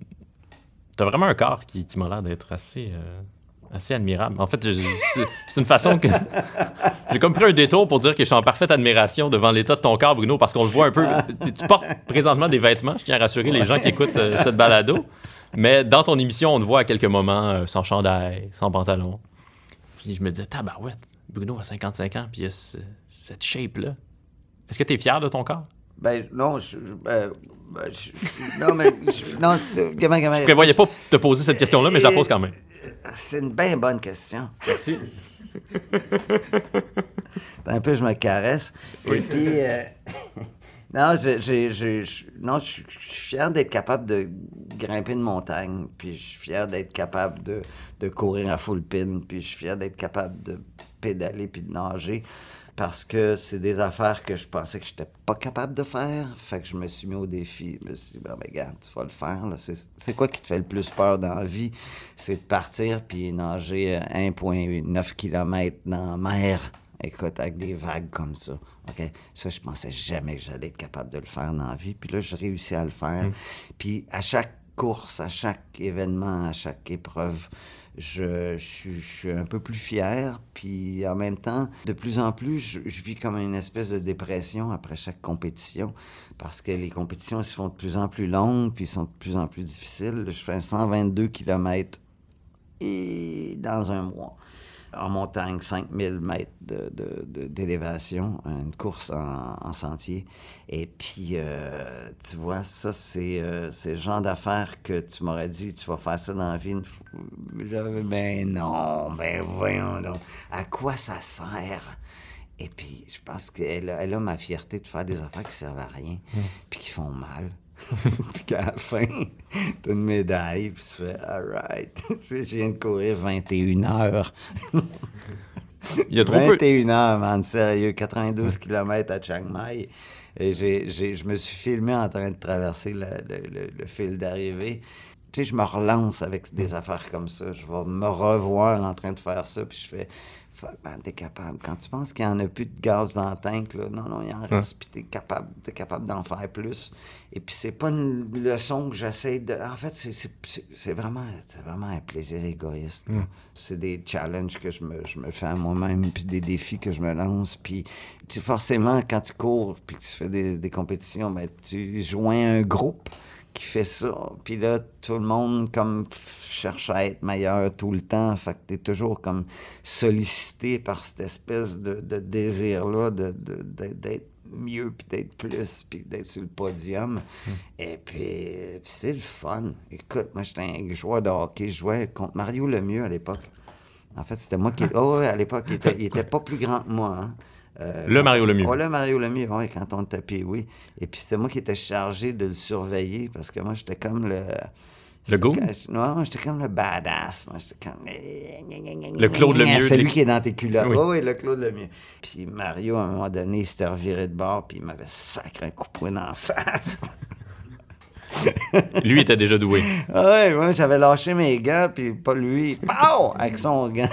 T'as vraiment un corps qui, qui m'a l'air d'être assez, euh, assez admirable. En fait, c'est une façon que. J'ai comme pris un détour pour dire que je suis en parfaite admiration devant l'état de ton corps, Bruno, parce qu'on le voit un peu. Tu tu portes présentement des vêtements, je tiens à rassurer les gens qui écoutent euh, cette balado. Mais dans ton émission, on te voit à quelques moments euh, sans chandail, sans pantalon. Puis je me disais, tabarouette, Bruno a 55 ans, puis il a ce- cette shape-là. Est-ce que tu es fier de ton corps? Ben, non, je. je- euh, ben, je- non, mais. je- non, euh, comment, comment- Je prévoyais pas te poser cette question-là, mais je la pose quand même. C'est une bien bonne question. Merci. Un peu, je me caresse. Et puis, euh, non, je, je- non, je suis je suis fier d'être capable de grimper une montagne. Puis, je suis fier d'être capable de, de courir à full pin. Puis, je suis fier d'être capable de pédaler puis de nager. Parce que c'est des affaires que je pensais que je n'étais pas capable de faire. Fait que je me suis mis au défi. Je me suis dit, ben, ben, regarde, tu vas le faire. là. C'est c'est quoi qui te fait le plus peur dans la vie? C'est de partir puis nager euh, 1,9 km dans la mer. Écoute, avec des vagues comme ça. OK? Ça, je pensais jamais que j'allais être capable de le faire dans la vie. Puis là, j'ai réussi à le faire. Puis à chaque course, à chaque événement, à chaque épreuve, je, suis- un peu plus fier. Puis en même temps, de plus en plus, je, je vis comme une espèce de dépression après chaque compétition. Parce que les compétitions se font de plus en plus longues, puis sont de plus en plus difficiles. Je fais 122 km et dans un mois. En montagne, 5000 mètres de- de- de- d'élévation, une course en, en sentier. Et puis, euh, tu vois, ça, c'est euh, le genre d'affaires que tu m'aurais dit, tu vas faire ça dans la vie. Une ben non, ben voyons donc. À quoi ça sert? Et puis, je pense qu'elle a, elle a ma fierté de faire des affaires qui servent à rien, puis qui font mal. puis qu'à la fin, t'as une médaille, puis tu fais « Alright, tu sais, je viens de courir 21 heures. Il y a trop peu. 21 heures, man, sérieux, 92 km à Chiang Mai. Et j'ai, j'ai- je me suis filmé en train de traverser le, le- le- le fil d'arrivée. Tu sais, je me relance avec des affaires comme ça. Je vais me revoir en train de faire ça, puis je fais Man, t'es capable. Quand tu penses qu'il n'y en a plus de gaz dans le tank, là, non, non, il en reste, puis t'es capable, t'es capable d'en faire plus. Et puis c'est pas une leçon que j'essaie de. En fait, c'est, c'est, c'est- c'est vraiment, c'est vraiment un plaisir égoïste. C'est des challenges que je me, je me fais à moi-même, puis des défis que je me lance. Puis forcément, quand tu cours, puis que tu fais des, des compétitions, ben, tu joins un groupe qui fait ça. Puis là, tout le monde comme cherche à être meilleur tout le temps. Fait que t'es toujours comme sollicité par cette espèce de, de désir-là de, de- de- d'être mieux, puis d'être plus, puis d'être sur le podium. Et puis, puis c'est le fun. Écoute, moi, j'étais un joueur de hockey. Je jouais contre Mario Lemieux à l'époque. En fait, c'était moi qui... Oh, ouais, à l'époque, il était, il était pas plus grand que moi. hein. Euh, Le Mario Lemieux. Ouais, le Mario Lemieux, oui, quand on tapait, oui. Et puis c'est moi qui étais chargé de le surveiller parce que moi, j'étais comme le. Le goon? Non, j'étais comme le badass. Moi, j'étais comme. Le Claude Lemieux Celui des- qui est dans tes culottes. Oui. Oui, oui, le Claude Lemieux. Puis Mario, à un moment donné, il s'était reviré de bord, puis il m'avait sacré un coup de poing la face. Lui était déjà doué. Ouais, moi, j'avais lâché mes gants, puis pas lui. Pow! Avec son gant.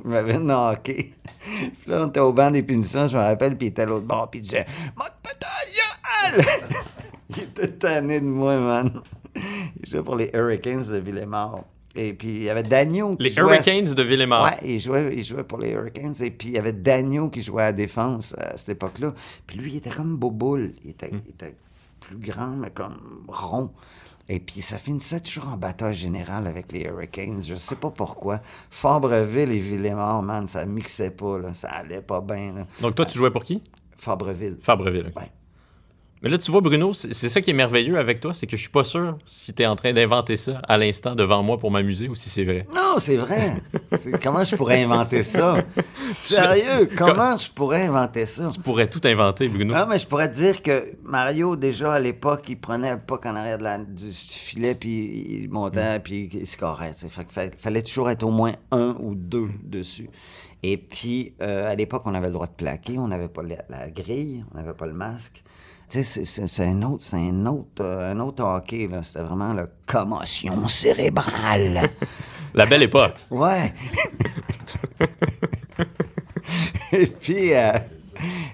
il m'avait knocké. Puis là, on était au banc des punitions, je me rappelle, puis il était à l'autre bord, puis il disait « Mode bataille! Il était tanné de moi, man. Il jouait pour les Hurricanes de Villemort. Et puis, il y avait Daniel qui Les jouait à- Hurricanes de Villemort. Ouais, il jouait, il jouait pour les Hurricanes. Et puis, il y avait Daniel qui jouait à la défense à cette époque-là. Puis lui, il était comme Boboul. Il était, il était plus grand, mais comme rond. Et puis, ça finissait toujours en bataille générale avec les Hurricanes. Je sais pas pourquoi. Fabreville et Villemort, man, ça mixait pas, là. Ça allait pas bien. Donc toi, tu jouais pour qui? Fabreville. Fabreville. ok. Ouais. Mais là, tu vois, Bruno, c'est ça qui est merveilleux avec toi, c'est que je suis pas sûr si tu es en train d'inventer ça à l'instant devant moi pour m'amuser ou si c'est vrai. Non, c'est vrai. Comment je pourrais inventer ça? Sérieux, comment je pourrais inventer ça? Tu pourrais tout inventer, Bruno. Non, mais je pourrais te dire que Mario, déjà à l'époque, il prenait le puck en arrière de la- du filet, puis il montait, puis il scorait. Fait fa- fallait toujours être au moins un ou deux dessus. Et puis, euh, à l'époque, on avait le droit de plaquer, on n'avait pas la, la grille, on n'avait pas le masque. Tu sais, c'est- un autre, c'est un autre, euh, un autre hockey, là. C'était vraiment la commotion cérébrale. La belle époque. Ouais. et puis, euh,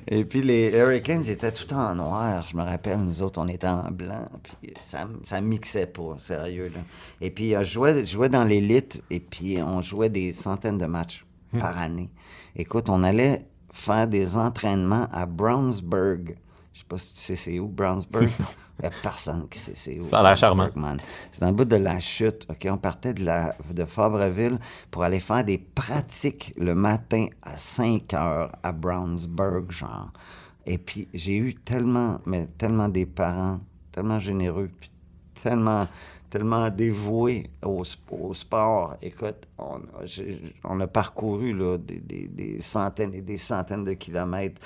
Et puis les Hurricanes étaient tout en noir. Je me rappelle, nous autres, on était en blanc. Puis ça, ça mixait pas, sérieux. Là. Et puis euh, je jouais, je jouais dans l'élite et puis on jouait des centaines de matchs par année. Écoute, on allait faire des entraînements à Brownsburg. Je sais pas si tu sais c'est où, Brownsburg. Il n'y a personne qui sait c'est où. Ça a l'air charmant. C'est dans le bout de la chute. OK? On partait de, la, de Fabreville pour aller faire des pratiques le matin à 5 heures à Brownsburg, genre. Et puis, j'ai eu tellement, mais tellement des parents, tellement généreux, puis tellement, tellement dévoués au, sp- au sport. Écoute, on, a- parcouru des, centaines et des centaines de kilomètres.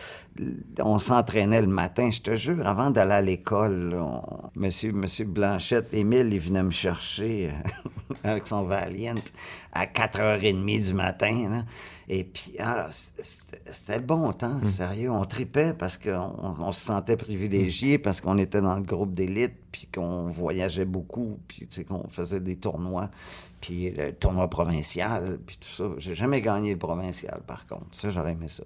On s'entraînait le matin, je te jure, avant d'aller à l'école. on- Monsieur, Blanchette, Émile, il venait me chercher euh, avec son Valiant à 4h30 du matin. Et puis, alors, c'était bon temps, sérieux. On tripait parce qu'on on se sentait privilégié, parce qu'on était dans le groupe d'élite, puis qu'on voyageait beaucoup, puis tu sais, qu'on faisait des tournois, puis le tournoi provincial, puis tout ça. J'ai jamais gagné le provincial, par contre. Ça, j'aurais aimé ça.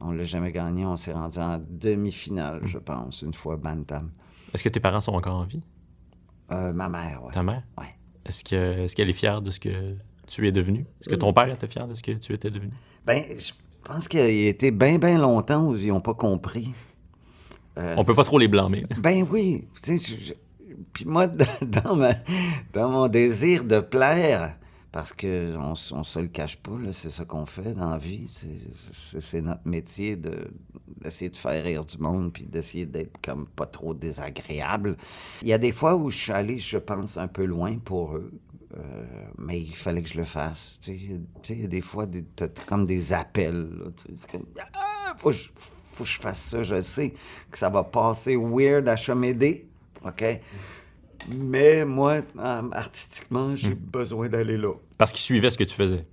On l'a jamais gagné. On s'est rendu en demi-finale, je pense, une fois Bantam. Est-ce que tes parents sont encore en vie? Euh, ma mère, ouais. Ta mère? Ouais. Est-ce que est-ce qu'elle est fière de ce que tu es devenu? Est-ce que ton père était fier de ce que tu étais devenu? Ben, je pense qu'il a été bien, bien longtemps où ils n'ont pas compris. Euh, On peut pas trop les blâmer. Ben oui. je- je- Puis moi, dans, dans ma- dans mon désir de plaire, parce que on, on se le cache pas, là, c'est ça qu'on fait dans la vie. C'est c'est notre métier de- d'essayer de faire rire du monde, puis d'essayer d'être comme pas trop désagréable. Il y a des fois où je suis allé, je pense, un peu loin pour eux. Euh, mais il fallait que je le fasse. Tu sais, des fois, des- t'as comme des appels. là, tu sais, c'est comme, ah, faut, que je- faut que je fasse ça. Je sais que ça va passer weird à Chamédé. OK? Mais moi, euh, artistiquement, j'ai besoin d'aller là. Parce qu'il suivait ce que tu faisais.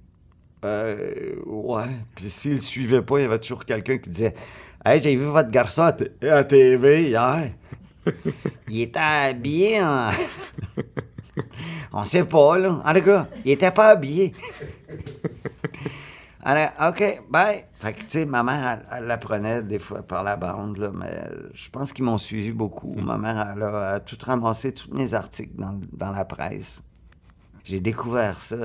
Euh, ouais. Puis s'il suivait pas, il y avait toujours quelqu'un qui disait Hey, j'ai vu votre garçon à, t- à TV hier. il était habillé en. On sait pas, là. En tout cas, il était pas habillé. Alors, OK, bye. Fait que, tu sais, ma mère, elle, elle l'apprenait des fois par la bande, là, mais je pense qu'ils m'ont suivi beaucoup. Ma mère, elle a, a tout ramassé, tous mes articles dans, dans la presse. J'ai découvert ça.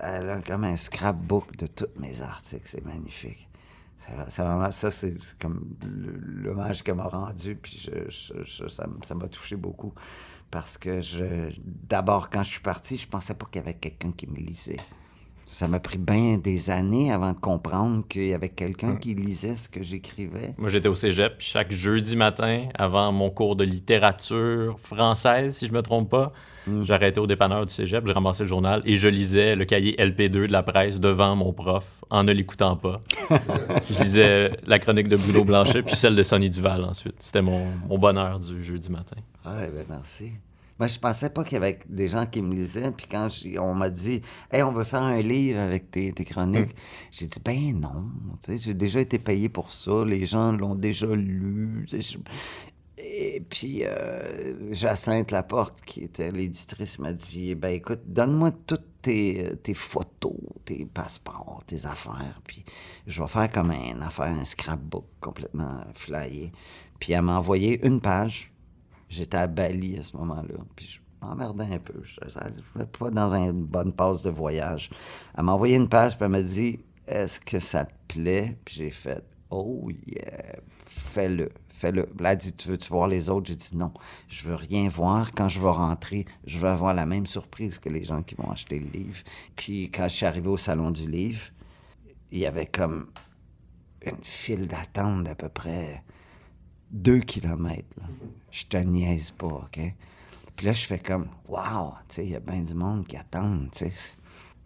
Elle, a comme un scrapbook de tous mes articles. C'est magnifique. C'est vraiment ça, c'est comme l'hommage qu'elle m'a rendu. Puis je- ça m'a touché beaucoup. Parce que je d'abord, quand je suis parti, je pensais pas qu'il y avait quelqu'un qui me lisait. Ça m'a pris bien des années avant de comprendre qu'il y avait quelqu'un qui lisait ce que j'écrivais. Moi, j'étais au cégep, chaque jeudi matin, avant mon cours de littérature française, si je me trompe pas, j'arrêtais au dépanneur du cégep, je ramassais le journal et je lisais le cahier LP2 de la presse devant mon prof, en ne l'écoutant pas. je lisais la chronique de Bruno Blanchet, puis celle de Sonny Duval ensuite. C'était mon, mon bonheur du jeudi matin. Ah, ben merci. Moi, je pensais pas qu'il y avait des gens qui me lisaient. Puis quand on m'a dit, hey, on veut faire un livre avec tes, tes chroniques, j'ai dit, ben non. J'ai déjà été payé pour ça. Les gens l'ont déjà lu. Je- Et puis, euh, Jacinthe Laporte, qui était l'éditrice, m'a dit, ben écoute, donne-moi toutes tes, tes photos, tes passeports, tes affaires. Puis je vais faire comme une affaire, un scrapbook complètement flyé. Puis elle m'a envoyé une page. J'étais à Bali à ce moment-là. Puis je m'emmerdais un peu. Je n'étais pas dans une bonne passe de voyage. Elle m'a envoyé une page, puis elle m'a dit Est-ce que ça te plaît? Puis j'ai fait Oh yeah, fais-le. Fais-le. Là, elle dit Tu veux-tu voir les autres? J'ai dit Non, je veux rien voir. Quand je vais rentrer, je veux avoir la même surprise que les gens qui vont acheter le livre. Puis quand je suis arrivé au salon du livre, il y avait comme une file d'attente d'à peu près deux kilomètres. Là. Je te niaise pas, OK? Puis là, je fais comme, wow, tu sais, il y a bien du monde qui attend, tu sais.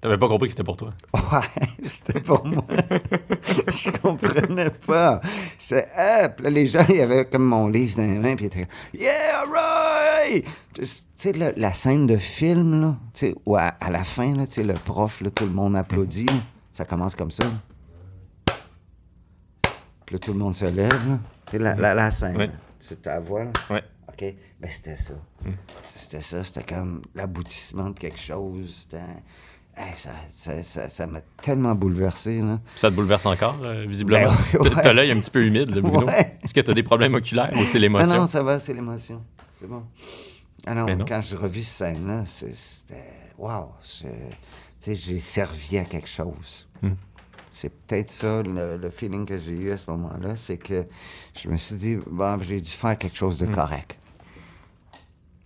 T'avais pas compris que c'était pour toi. Ouais, c'était pour moi. je comprenais pas. J'étais, ah, puis là, les gens, il y avait comme mon livre dans les mains, puis ils étaient comme, yeah, alright! Tu sais, la, la scène de film, là, tu sais, où à, à la fin, là, tu sais, le prof, là, tout le monde applaudit, là. ça commence comme ça. Puis là, tout le monde se lève, là. Tu sais, la, la, la scène, là. Tu ta voix, là? Ouais. OK? Ben, c'était ça. C'était ça. C'était comme l'aboutissement de quelque chose. Hey, ça ça- ça- ça m'a tellement bouleversé. Là. Ça te bouleverse encore, euh, visiblement? Ben oui, T'as- ouais. T'as l'œil un petit peu humide, là, Bruno. Ouais. Est-ce que t'as des problèmes oculaires ou c'est Ah l'émotion? non, ça va, c'est l'émotion. C'est bon. Ah non, Mais non. quand je revis cette scène-là, c'était. Waouh! sais, j'ai servi à quelque chose. Hmm. C'est peut-être ça le, le feeling que j'ai eu à ce moment-là, c'est que je me suis dit, bon, j'ai dû faire quelque chose Hmm. de correct.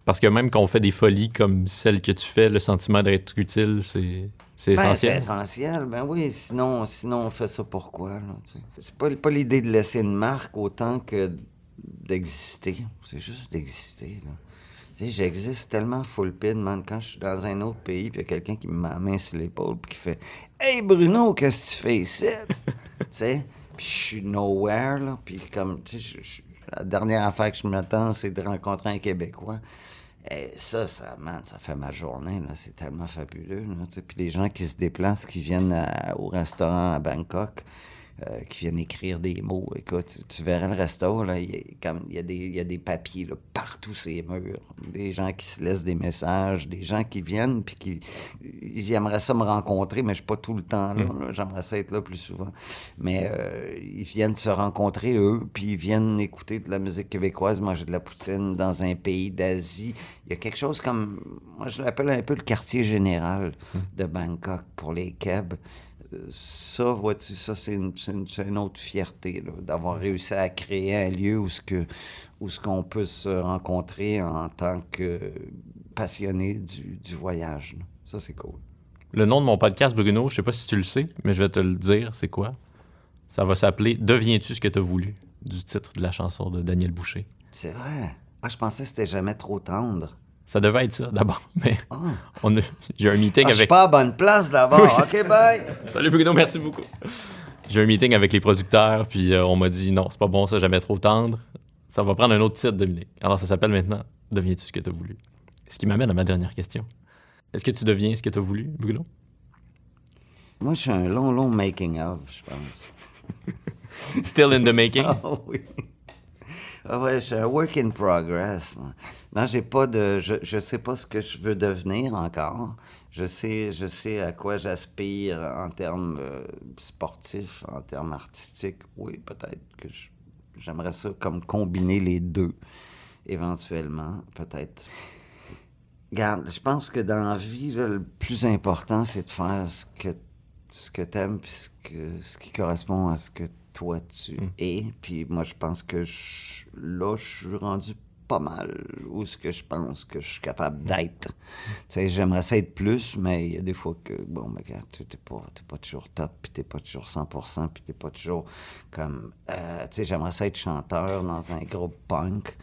Parce que même quand on fait des folies comme celle que tu fais, le sentiment d'être utile, c'est c'est Ben, c'est essentiel. essentiel, ben oui, sinon, sinon on fait ça pourquoi? là? C'est pas, pas l'idée de laisser une marque autant que d'exister. C'est juste d'exister. là. J'existe tellement full pin, man. Quand je suis dans un autre pays, puis il y a quelqu'un qui main sur l'épaule, puis qui fait Hey Bruno, qu'est-ce que tu fais ici? tu sais, puis je suis nowhere, là, puis comme, tu sais, la dernière affaire que je m'attends, c'est de rencontrer un Québécois. Eh, ça, ça, man, ça fait ma journée, là. C'est tellement fabuleux, là. Puis les gens qui se déplacent, qui viennent au restaurant à Bangkok, euh, qui viennent écrire des mots. Écoute, tu, verrais le resto, là, il y, a, y, des- il y a des papiers là, partout sur les murs. Des gens qui se laissent des messages, des gens qui viennent, puis qui... J'aimerais ça me rencontrer, mais je suis pas tout le temps là. là. J'aimerais ça être là plus souvent. Mais euh, ils viennent se rencontrer, eux, puis ils viennent écouter de la musique québécoise, manger de la poutine dans un pays d'Asie. Il y a quelque chose comme... Moi, je l'appelle un peu le quartier général de Bangkok pour les Keb ça, vois-tu, ça, c'est une, autre fierté, d'avoir réussi à créer un lieu où ce que où ce qu'on peut se rencontrer en tant que passionné du, du voyage. là. Ça, c'est cool. Le nom de mon podcast, Bruno, je sais pas si tu le sais, mais je vais te le dire, c'est quoi? Ça va s'appeler Deviens-tu ce que tu as voulu? Du titre de la chanson de Daniel Boucher. C'est vrai? Ah, je pensais que c'était jamais trop tendre. Ça devait être ça d'abord, mais Ah, on a- j'ai un meeting Ah, je suis avec. pas à bonne place d'abord. Oui, OK, bye! Salut Bruno, merci beaucoup. J'ai un meeting avec les producteurs, puis euh, on m'a dit non, c'est pas bon ça, jamais trop tendre. Ça va prendre un autre titre, Dominique. Alors ça s'appelle maintenant Deviens-tu ce que tu as voulu? Ce qui m'amène à ma dernière question. Est-ce que tu deviens ce que tu as voulu, Bruno? Moi, je suis un long, long making-of, je pense. Still in the making? Ah oui. Ah ouais, je un work in progress. Non, j'ai pas de. Je, je sais pas ce que je veux devenir encore. Je sais, je sais à quoi j'aspire en termes euh, sportifs, en termes artistiques. Oui, peut-être que j'aimerais ça comme combiner les deux, éventuellement, peut-être. Regarde, je pense que dans la vie, le plus important, c'est de faire ce que, ce que tu aimes, puis ce, ce qui correspond à ce que toi tu es. Puis moi, je pense que je- là, je suis rendu pas mal où ce que je pense que je suis capable d'être. Tu sais, j'aimerais ça être plus, mais il y a des fois que, bon, mais regarde, t'es t'es pas, t'es pas toujours top, puis t'es pas toujours 100%, puis t'es pas toujours comme... euh, tu sais, j'aimerais ça être chanteur dans un groupe punk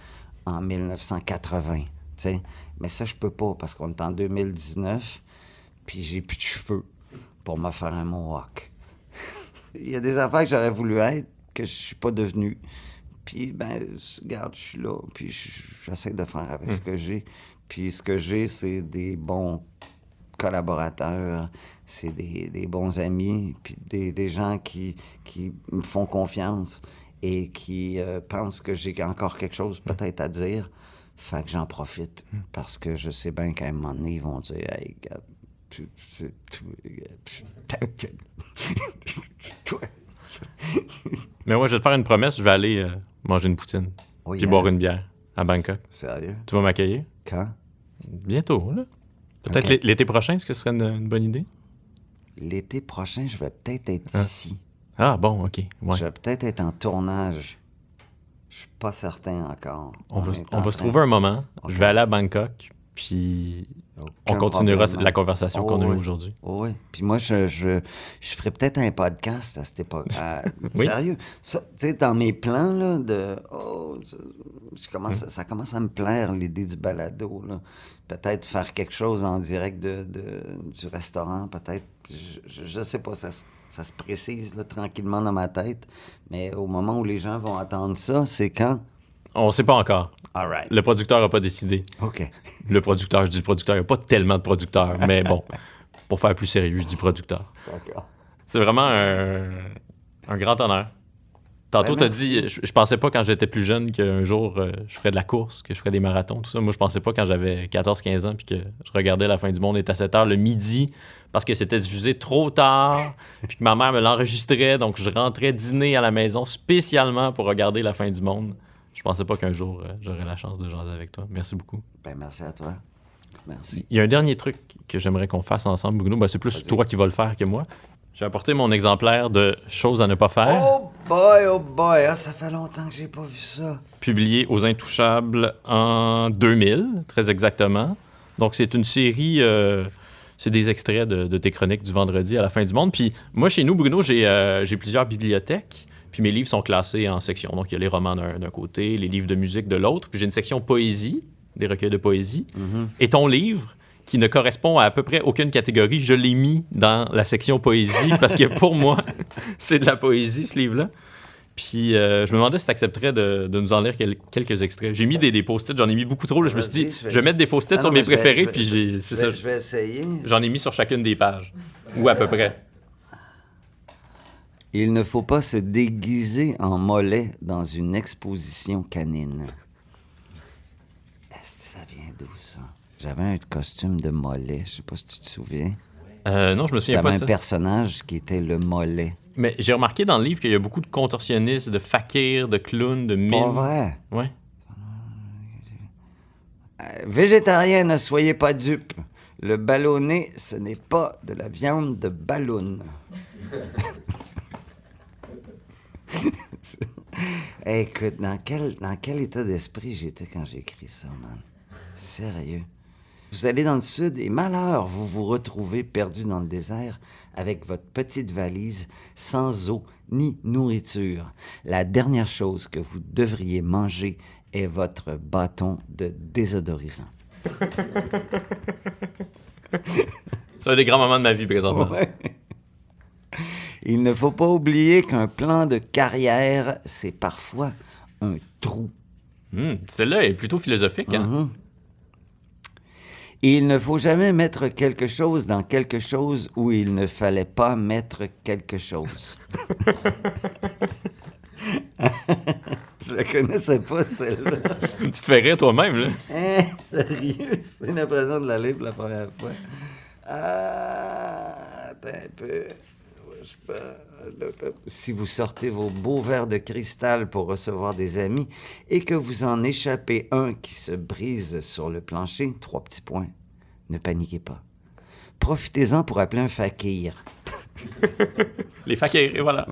en 1980, tu sais. Mais ça, je peux pas, parce qu'on est en 2019, puis j'ai plus de cheveux pour me faire un mohawk. Il y a des affaires que j'aurais voulu être, que je suis pas devenu. Puis, ben, regarde, je suis là, puis je- j'essaie de faire avec ce que j'ai. Puis ce que j'ai, c'est des bons collaborateurs, c'est des, des bons amis, puis des, des gens qui, qui me font confiance et qui euh, pensent que j'ai encore quelque chose peut-être à dire. Fait que j'en profite parce que je sais bien qu'à un moment donné, ils vont dire Hey, regarde, Mais moi, je vais te faire une promesse, je vais aller euh, manger une poutine, Oh, puis boire une bière à Bangkok. Sérieux? Tu vas m'accueillir? Quand? Bientôt, là. Peut-être l'été prochain, est-ce que ce serait une, une bonne idée? L'été prochain, je vais peut-être être Hein? ici. Ah, bon, OK. Ouais. Je vais peut-être être en tournage. Je suis pas certain encore. On va, on se trouver un moment. Je vais aller à Bangkok, puis on continuera la conversation Oh, qu'on a eue aujourd'hui. Oh, oui. Puis moi, je, je, je ferais peut-être un podcast à cette époque. Oui. Sérieux. Tu sais, dans mes plans, là, de. Oh, ça, je commence, ça commence à me plaire, l'idée du balado, là. Peut-être faire quelque chose en direct de, de- du restaurant, peut-être. Je, je, je sais pas, ça, se- ça se précise, là, tranquillement dans ma tête. Mais au moment où les gens vont entendre ça, c'est quand? On sait pas encore. All right. Le producteur n'a pas décidé. OK. Le producteur, je dis le producteur, il n'y a pas tellement de producteurs, mais bon, pour faire plus sérieux, je dis producteur. D'accord. C'est vraiment un, un grand honneur. Tantôt, Ben, t'as merci. dit, je, je pensais pas quand j'étais plus jeune qu'un jour euh, je ferais de la course, que je ferais des marathons, tout ça. Moi, je pensais pas quand j'avais 14-15 ans puis que je regardais La fin du monde est à 7 heures le midi parce que c'était diffusé trop tard puis que ma mère me l'enregistrait. Donc, je rentrais dîner à la maison spécialement pour regarder La fin du monde. Je pensais pas qu'un jour euh, j'aurais la chance de jaser avec toi. Merci beaucoup. Ben, merci à toi. Merci. Il y a un dernier truc que j'aimerais qu'on fasse ensemble, Bruno. Ben, c'est plus Vas-y. toi qui vas le faire que moi. J'ai apporté mon exemplaire de Choses à ne pas faire. Oh boy, oh boy, ah, ça fait longtemps que j'ai pas vu ça. publié aux Intouchables en 2000, très exactement. Donc, c'est une série, euh, c'est des extraits de, de tes chroniques du vendredi à la fin du monde. Puis, moi, chez nous, Bruno, j'ai euh, j'ai plusieurs bibliothèques. Puis, mes livres sont classés en sections. Donc, il y a les romans d'un côté, les livres de musique de l'autre. Puis, j'ai une section poésie, des recueils de poésie. Et ton livre, qui ne correspond à à peu près aucune catégorie, je l'ai mis dans la section poésie parce que pour moi, c'est de la poésie, ce livre-là. Puis euh, je me demandais si tu accepterais de, de nous en lire quel- quelques extraits. J'ai mis des, des post-it, j'en ai mis beaucoup trop. là. Je me suis dit, je je vais- mettre des post-it Ah sur mes préférés, vais- puis c'est ça. je vais essayer. J'en ai mis sur chacune des pages. Ou à peu près. Il ne faut pas se déguiser en mollet dans une exposition canine. Est-ce que ça vient d'où, ça? J'avais un costume de mollet, je sais pas si tu te souviens. Euh, non, je me souviens pas de un ça. personnage qui était le mollet. Mais j'ai remarqué dans le livre qu'il y a beaucoup de contorsionnistes, de fakirs, de clowns, de Pas mimes. vrai? Ouais. Euh, végétarien, ne soyez pas dupes. Le ballonné, ce n'est pas de la viande de ballon. Écoute, dans quel, dans quel état d'esprit j'étais quand j'ai écrit ça, man? Sérieux. Vous allez dans le sud et malheur, vous vous retrouvez perdu dans le désert avec votre petite valise sans eau ni nourriture. La dernière chose que vous devriez manger est votre bâton de désodorisant. C'est un des grands moments de ma vie présentement. Ouais. Il ne faut pas oublier qu'un plan de carrière, c'est parfois un trou. Hmm, Celle-là est plutôt philosophique. Hein? Mhm. Il ne faut jamais mettre quelque chose dans quelque chose où il ne fallait pas mettre quelque chose. Je la connaissais pas, celle-là. tu te fais rire toi-même, là. Hein? Sérieux? C'est l'impression de la lire pour la première fois. Ah, attends un peu. Si vous sortez vos beaux verres de cristal pour recevoir des amis et que vous en échappez un qui se brise sur le plancher, trois petits points. Ne paniquez pas. Profitez-en pour appeler un fakir. Les fakirs, et voilà.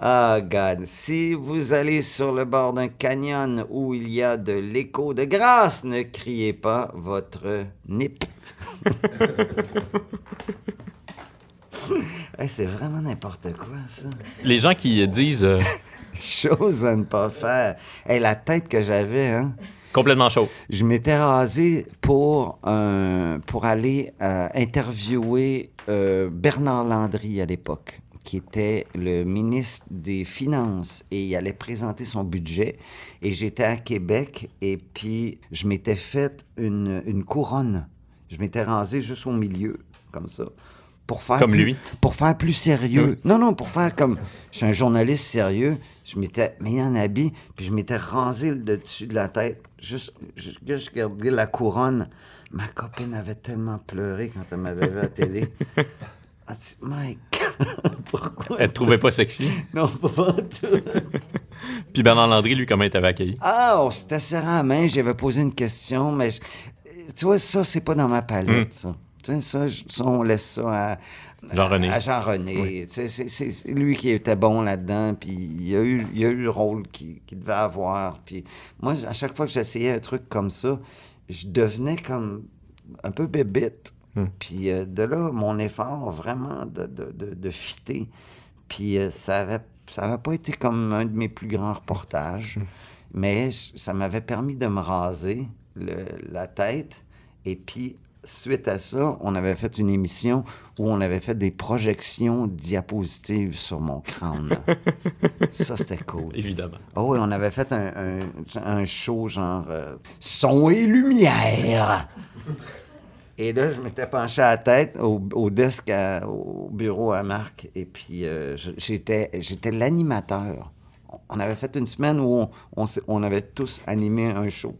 Ah, God. Si vous allez sur le bord d'un canyon où il y a de l'écho de grâce, ne criez pas votre nip. Hey, c'est vraiment n'importe quoi, ça. Les gens qui disent euh, Chose à ne pas faire. Hey, la tête que j'avais, hein. complètement chaud. Je m'étais rasé pour, pour aller euh, interviewer euh, Bernard Landry à l'époque, qui était le ministre des Finances, et il allait présenter son budget. Et j'étais à Québec, et puis je m'étais fait une, une couronne. Je m'étais rasé juste au milieu, comme ça. Pour faire Comme plus- lui. Pour faire plus sérieux. Non, non, pour faire comme. Je suis un journaliste sérieux. Je m'étais mis en habit, puis je m'étais rasé le dessus de la tête. Juste, je, je regardais la couronne. Ma copine avait tellement pleuré quand elle m'avait vu à la télé. Elle dit, Mike, pourquoi? Elle te trouvait pas sexy? Non, pas tout. Puis Bernard Landry, lui, comment il t'avait accueilli? Ah, on s'était serré la main, j'avais posé une question, mais je- tu vois, ça, c'est pas dans ma palette, ça. Tu sais, ça, je- ça, on laisse ça à, Jean-René. à c'est- lui qui était bon là-dedans, puis il a eu, il a eu le rôle qu'il devait avoir. Puis moi, à chaque fois que j'essayais un truc comme ça, je devenais comme un peu bébite. Puis euh, de là, mon effort vraiment de, de, de, de fitter. Puis euh, ça avait, ça avait pas été comme un de mes plus grands reportages, mais j- ça m'avait permis de me raser le- la tête. Et puis, suite à ça, on avait fait une émission où on avait fait des projections diapositives sur mon crâne. ça, c'était cool. Évidemment. Ah oui, on avait fait un, un- un show genre euh, son et lumière. Et là, je m'étais penché à la tête au, au desk, à- au bureau à Marc. Et puis, euh, j'étais, j'étais l'animateur. On avait fait une semaine où on, on avait tous animé un show.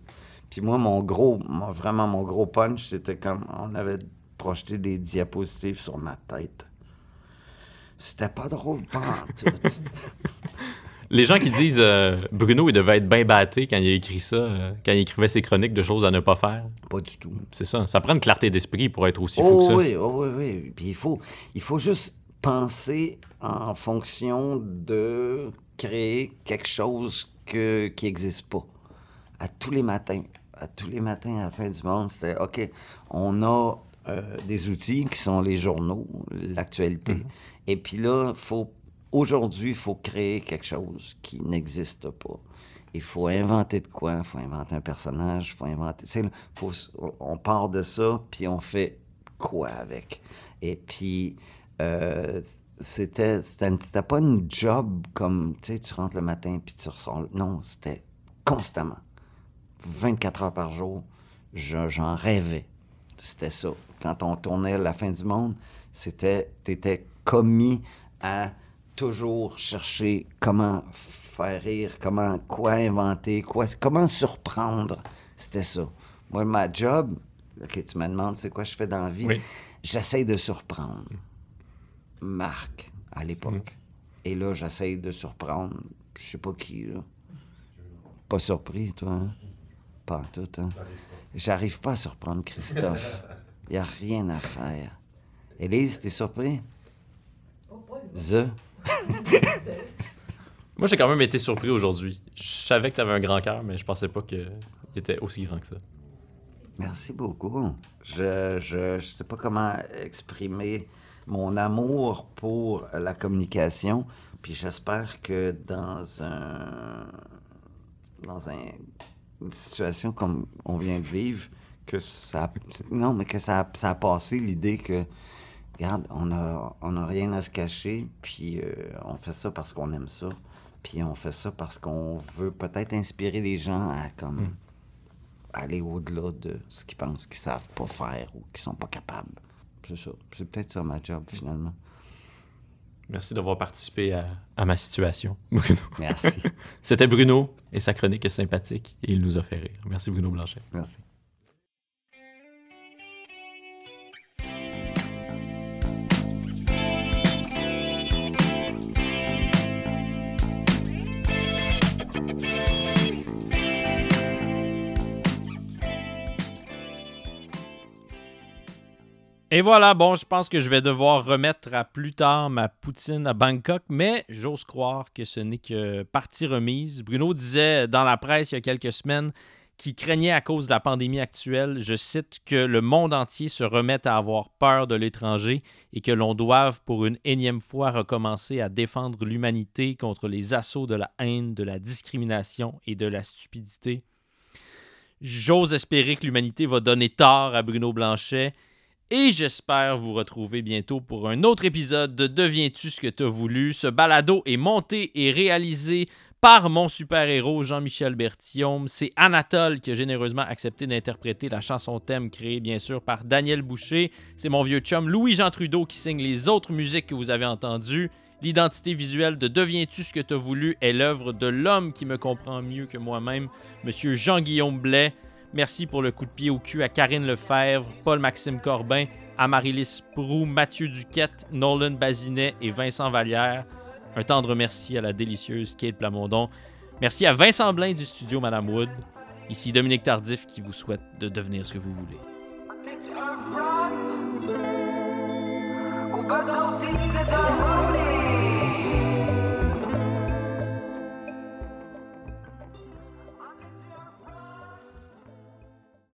Puis moi, mon gros, mon- vraiment mon gros punch, c'était comme on avait projeté des diapositives sur ma tête. C'était pas drôle, pas en tout. Les gens qui disent euh, Bruno, il devait être bien batté quand il a écrit ça, euh, quand il écrivait ses chroniques de choses à ne pas faire. pas du tout. C'est ça. Ça prend une clarté d'esprit pour être aussi fou Oh que ça. oui, oh oui, oui. Puis il faut, il faut juste penser en fonction de créer quelque chose que, qui n'existe pas. À tous les matins. À tous les matins à la fin du monde, c'était OK, on a euh, des outils qui sont les journaux, l'actualité. Et puis là, faut aujourd'hui, il faut créer quelque chose qui n'existe pas. Il faut inventer de quoi? Il faut inventer un personnage, il faut inventer... faut, on part de ça, puis on fait quoi avec? Et puis, euh, c'était, c'était, pas une job comme, tu sais, tu rentres le matin, puis tu ressors... Non, c'était constamment. 24 heures par jour, je- j'en rêvais. C'était ça. Quand on tournait La fin du monde, c'était, t'étais commis à toujours chercher comment faire rire, comment, quoi inventer, quoi, comment surprendre. C'était ça. Moi, ma job, OK, tu me demandes c'est quoi je fais dans la vie, Oui. j'essaie de surprendre. Marc, à l'époque. Et là, j'essaie de surprendre, je sais pas qui, là. Pas surpris, toi, hein? Pas en tout, hein? J'arrive pas à surprendre Christophe. Il a rien à faire. Élise, t'es surpris? The? Moi, j'ai quand même été surpris aujourd'hui. Je savais que tu avais un grand cœur, mais je pensais pas qu'il était aussi grand que ça. Merci beaucoup. Je, je, je sais pas comment exprimer mon amour pour la communication, puis j'espère que dans un dans un- une situation comme on vient de vivre, que ça non mais que ça, ça a passé l'idée que regarde, on a on a rien à se cacher, puis euh, on fait ça parce qu'on aime ça, puis on fait ça parce qu'on veut peut-être inspirer les gens à comme aller au-delà de ce qu'ils pensent qu'ils savent pas faire ou qu'ils sont pas capables. C'est ça. C'est peut-être ça ma job finalement. Merci d'avoir participé à, à ma situation, Bruno. Merci. C'était Bruno et sa chronique est sympathique et il nous a fait rire. Merci Bruno Blanchet. Merci. Et voilà, bon, je pense que je vais devoir remettre à plus tard ma poutine à Bangkok, mais j'ose croire que ce n'est que partie remise. Bruno disait dans la presse il y a quelques semaines qu'il craignait à cause de la pandémie actuelle, je cite, que le monde entier se remette à avoir peur de l'étranger et que l'on doive pour une énième fois recommencer à défendre l'humanité contre les assauts de la haine, de la discrimination et de la stupidité. J'ose espérer que l'humanité va donner tort à Bruno Blanchet et j'espère vous retrouver bientôt pour un autre épisode de Deviens-tu ce que t'as voulu? Ce balado est monté et réalisé par mon super-héros Jean-Michel Berthiaume. C'est Anatole qui a généreusement accepté d'interpréter la chanson thème créée bien sûr par Daniel Boucher. C'est mon vieux chum Louis-Jean Trudeau qui signe les autres musiques que vous avez entendues. L'identité visuelle de Deviens-tu ce que t'as voulu est l'œuvre de l'homme qui me comprend mieux que moi-même, Monsieur Jean-Guillaume Blais. Merci pour le coup de pied au cul à Karine Lefebvre, Paul-Maxime Corbin, Amaryllis Prou, Mathieu Duquette, Nolan Bazinet et Vincent Vallière. Un tendre merci à la délicieuse Kate Plamondon. Merci à Vincent Blain du studio Madame Wood. Ici Dominique Tardif qui vous souhaite de devenir ce que vous voulez.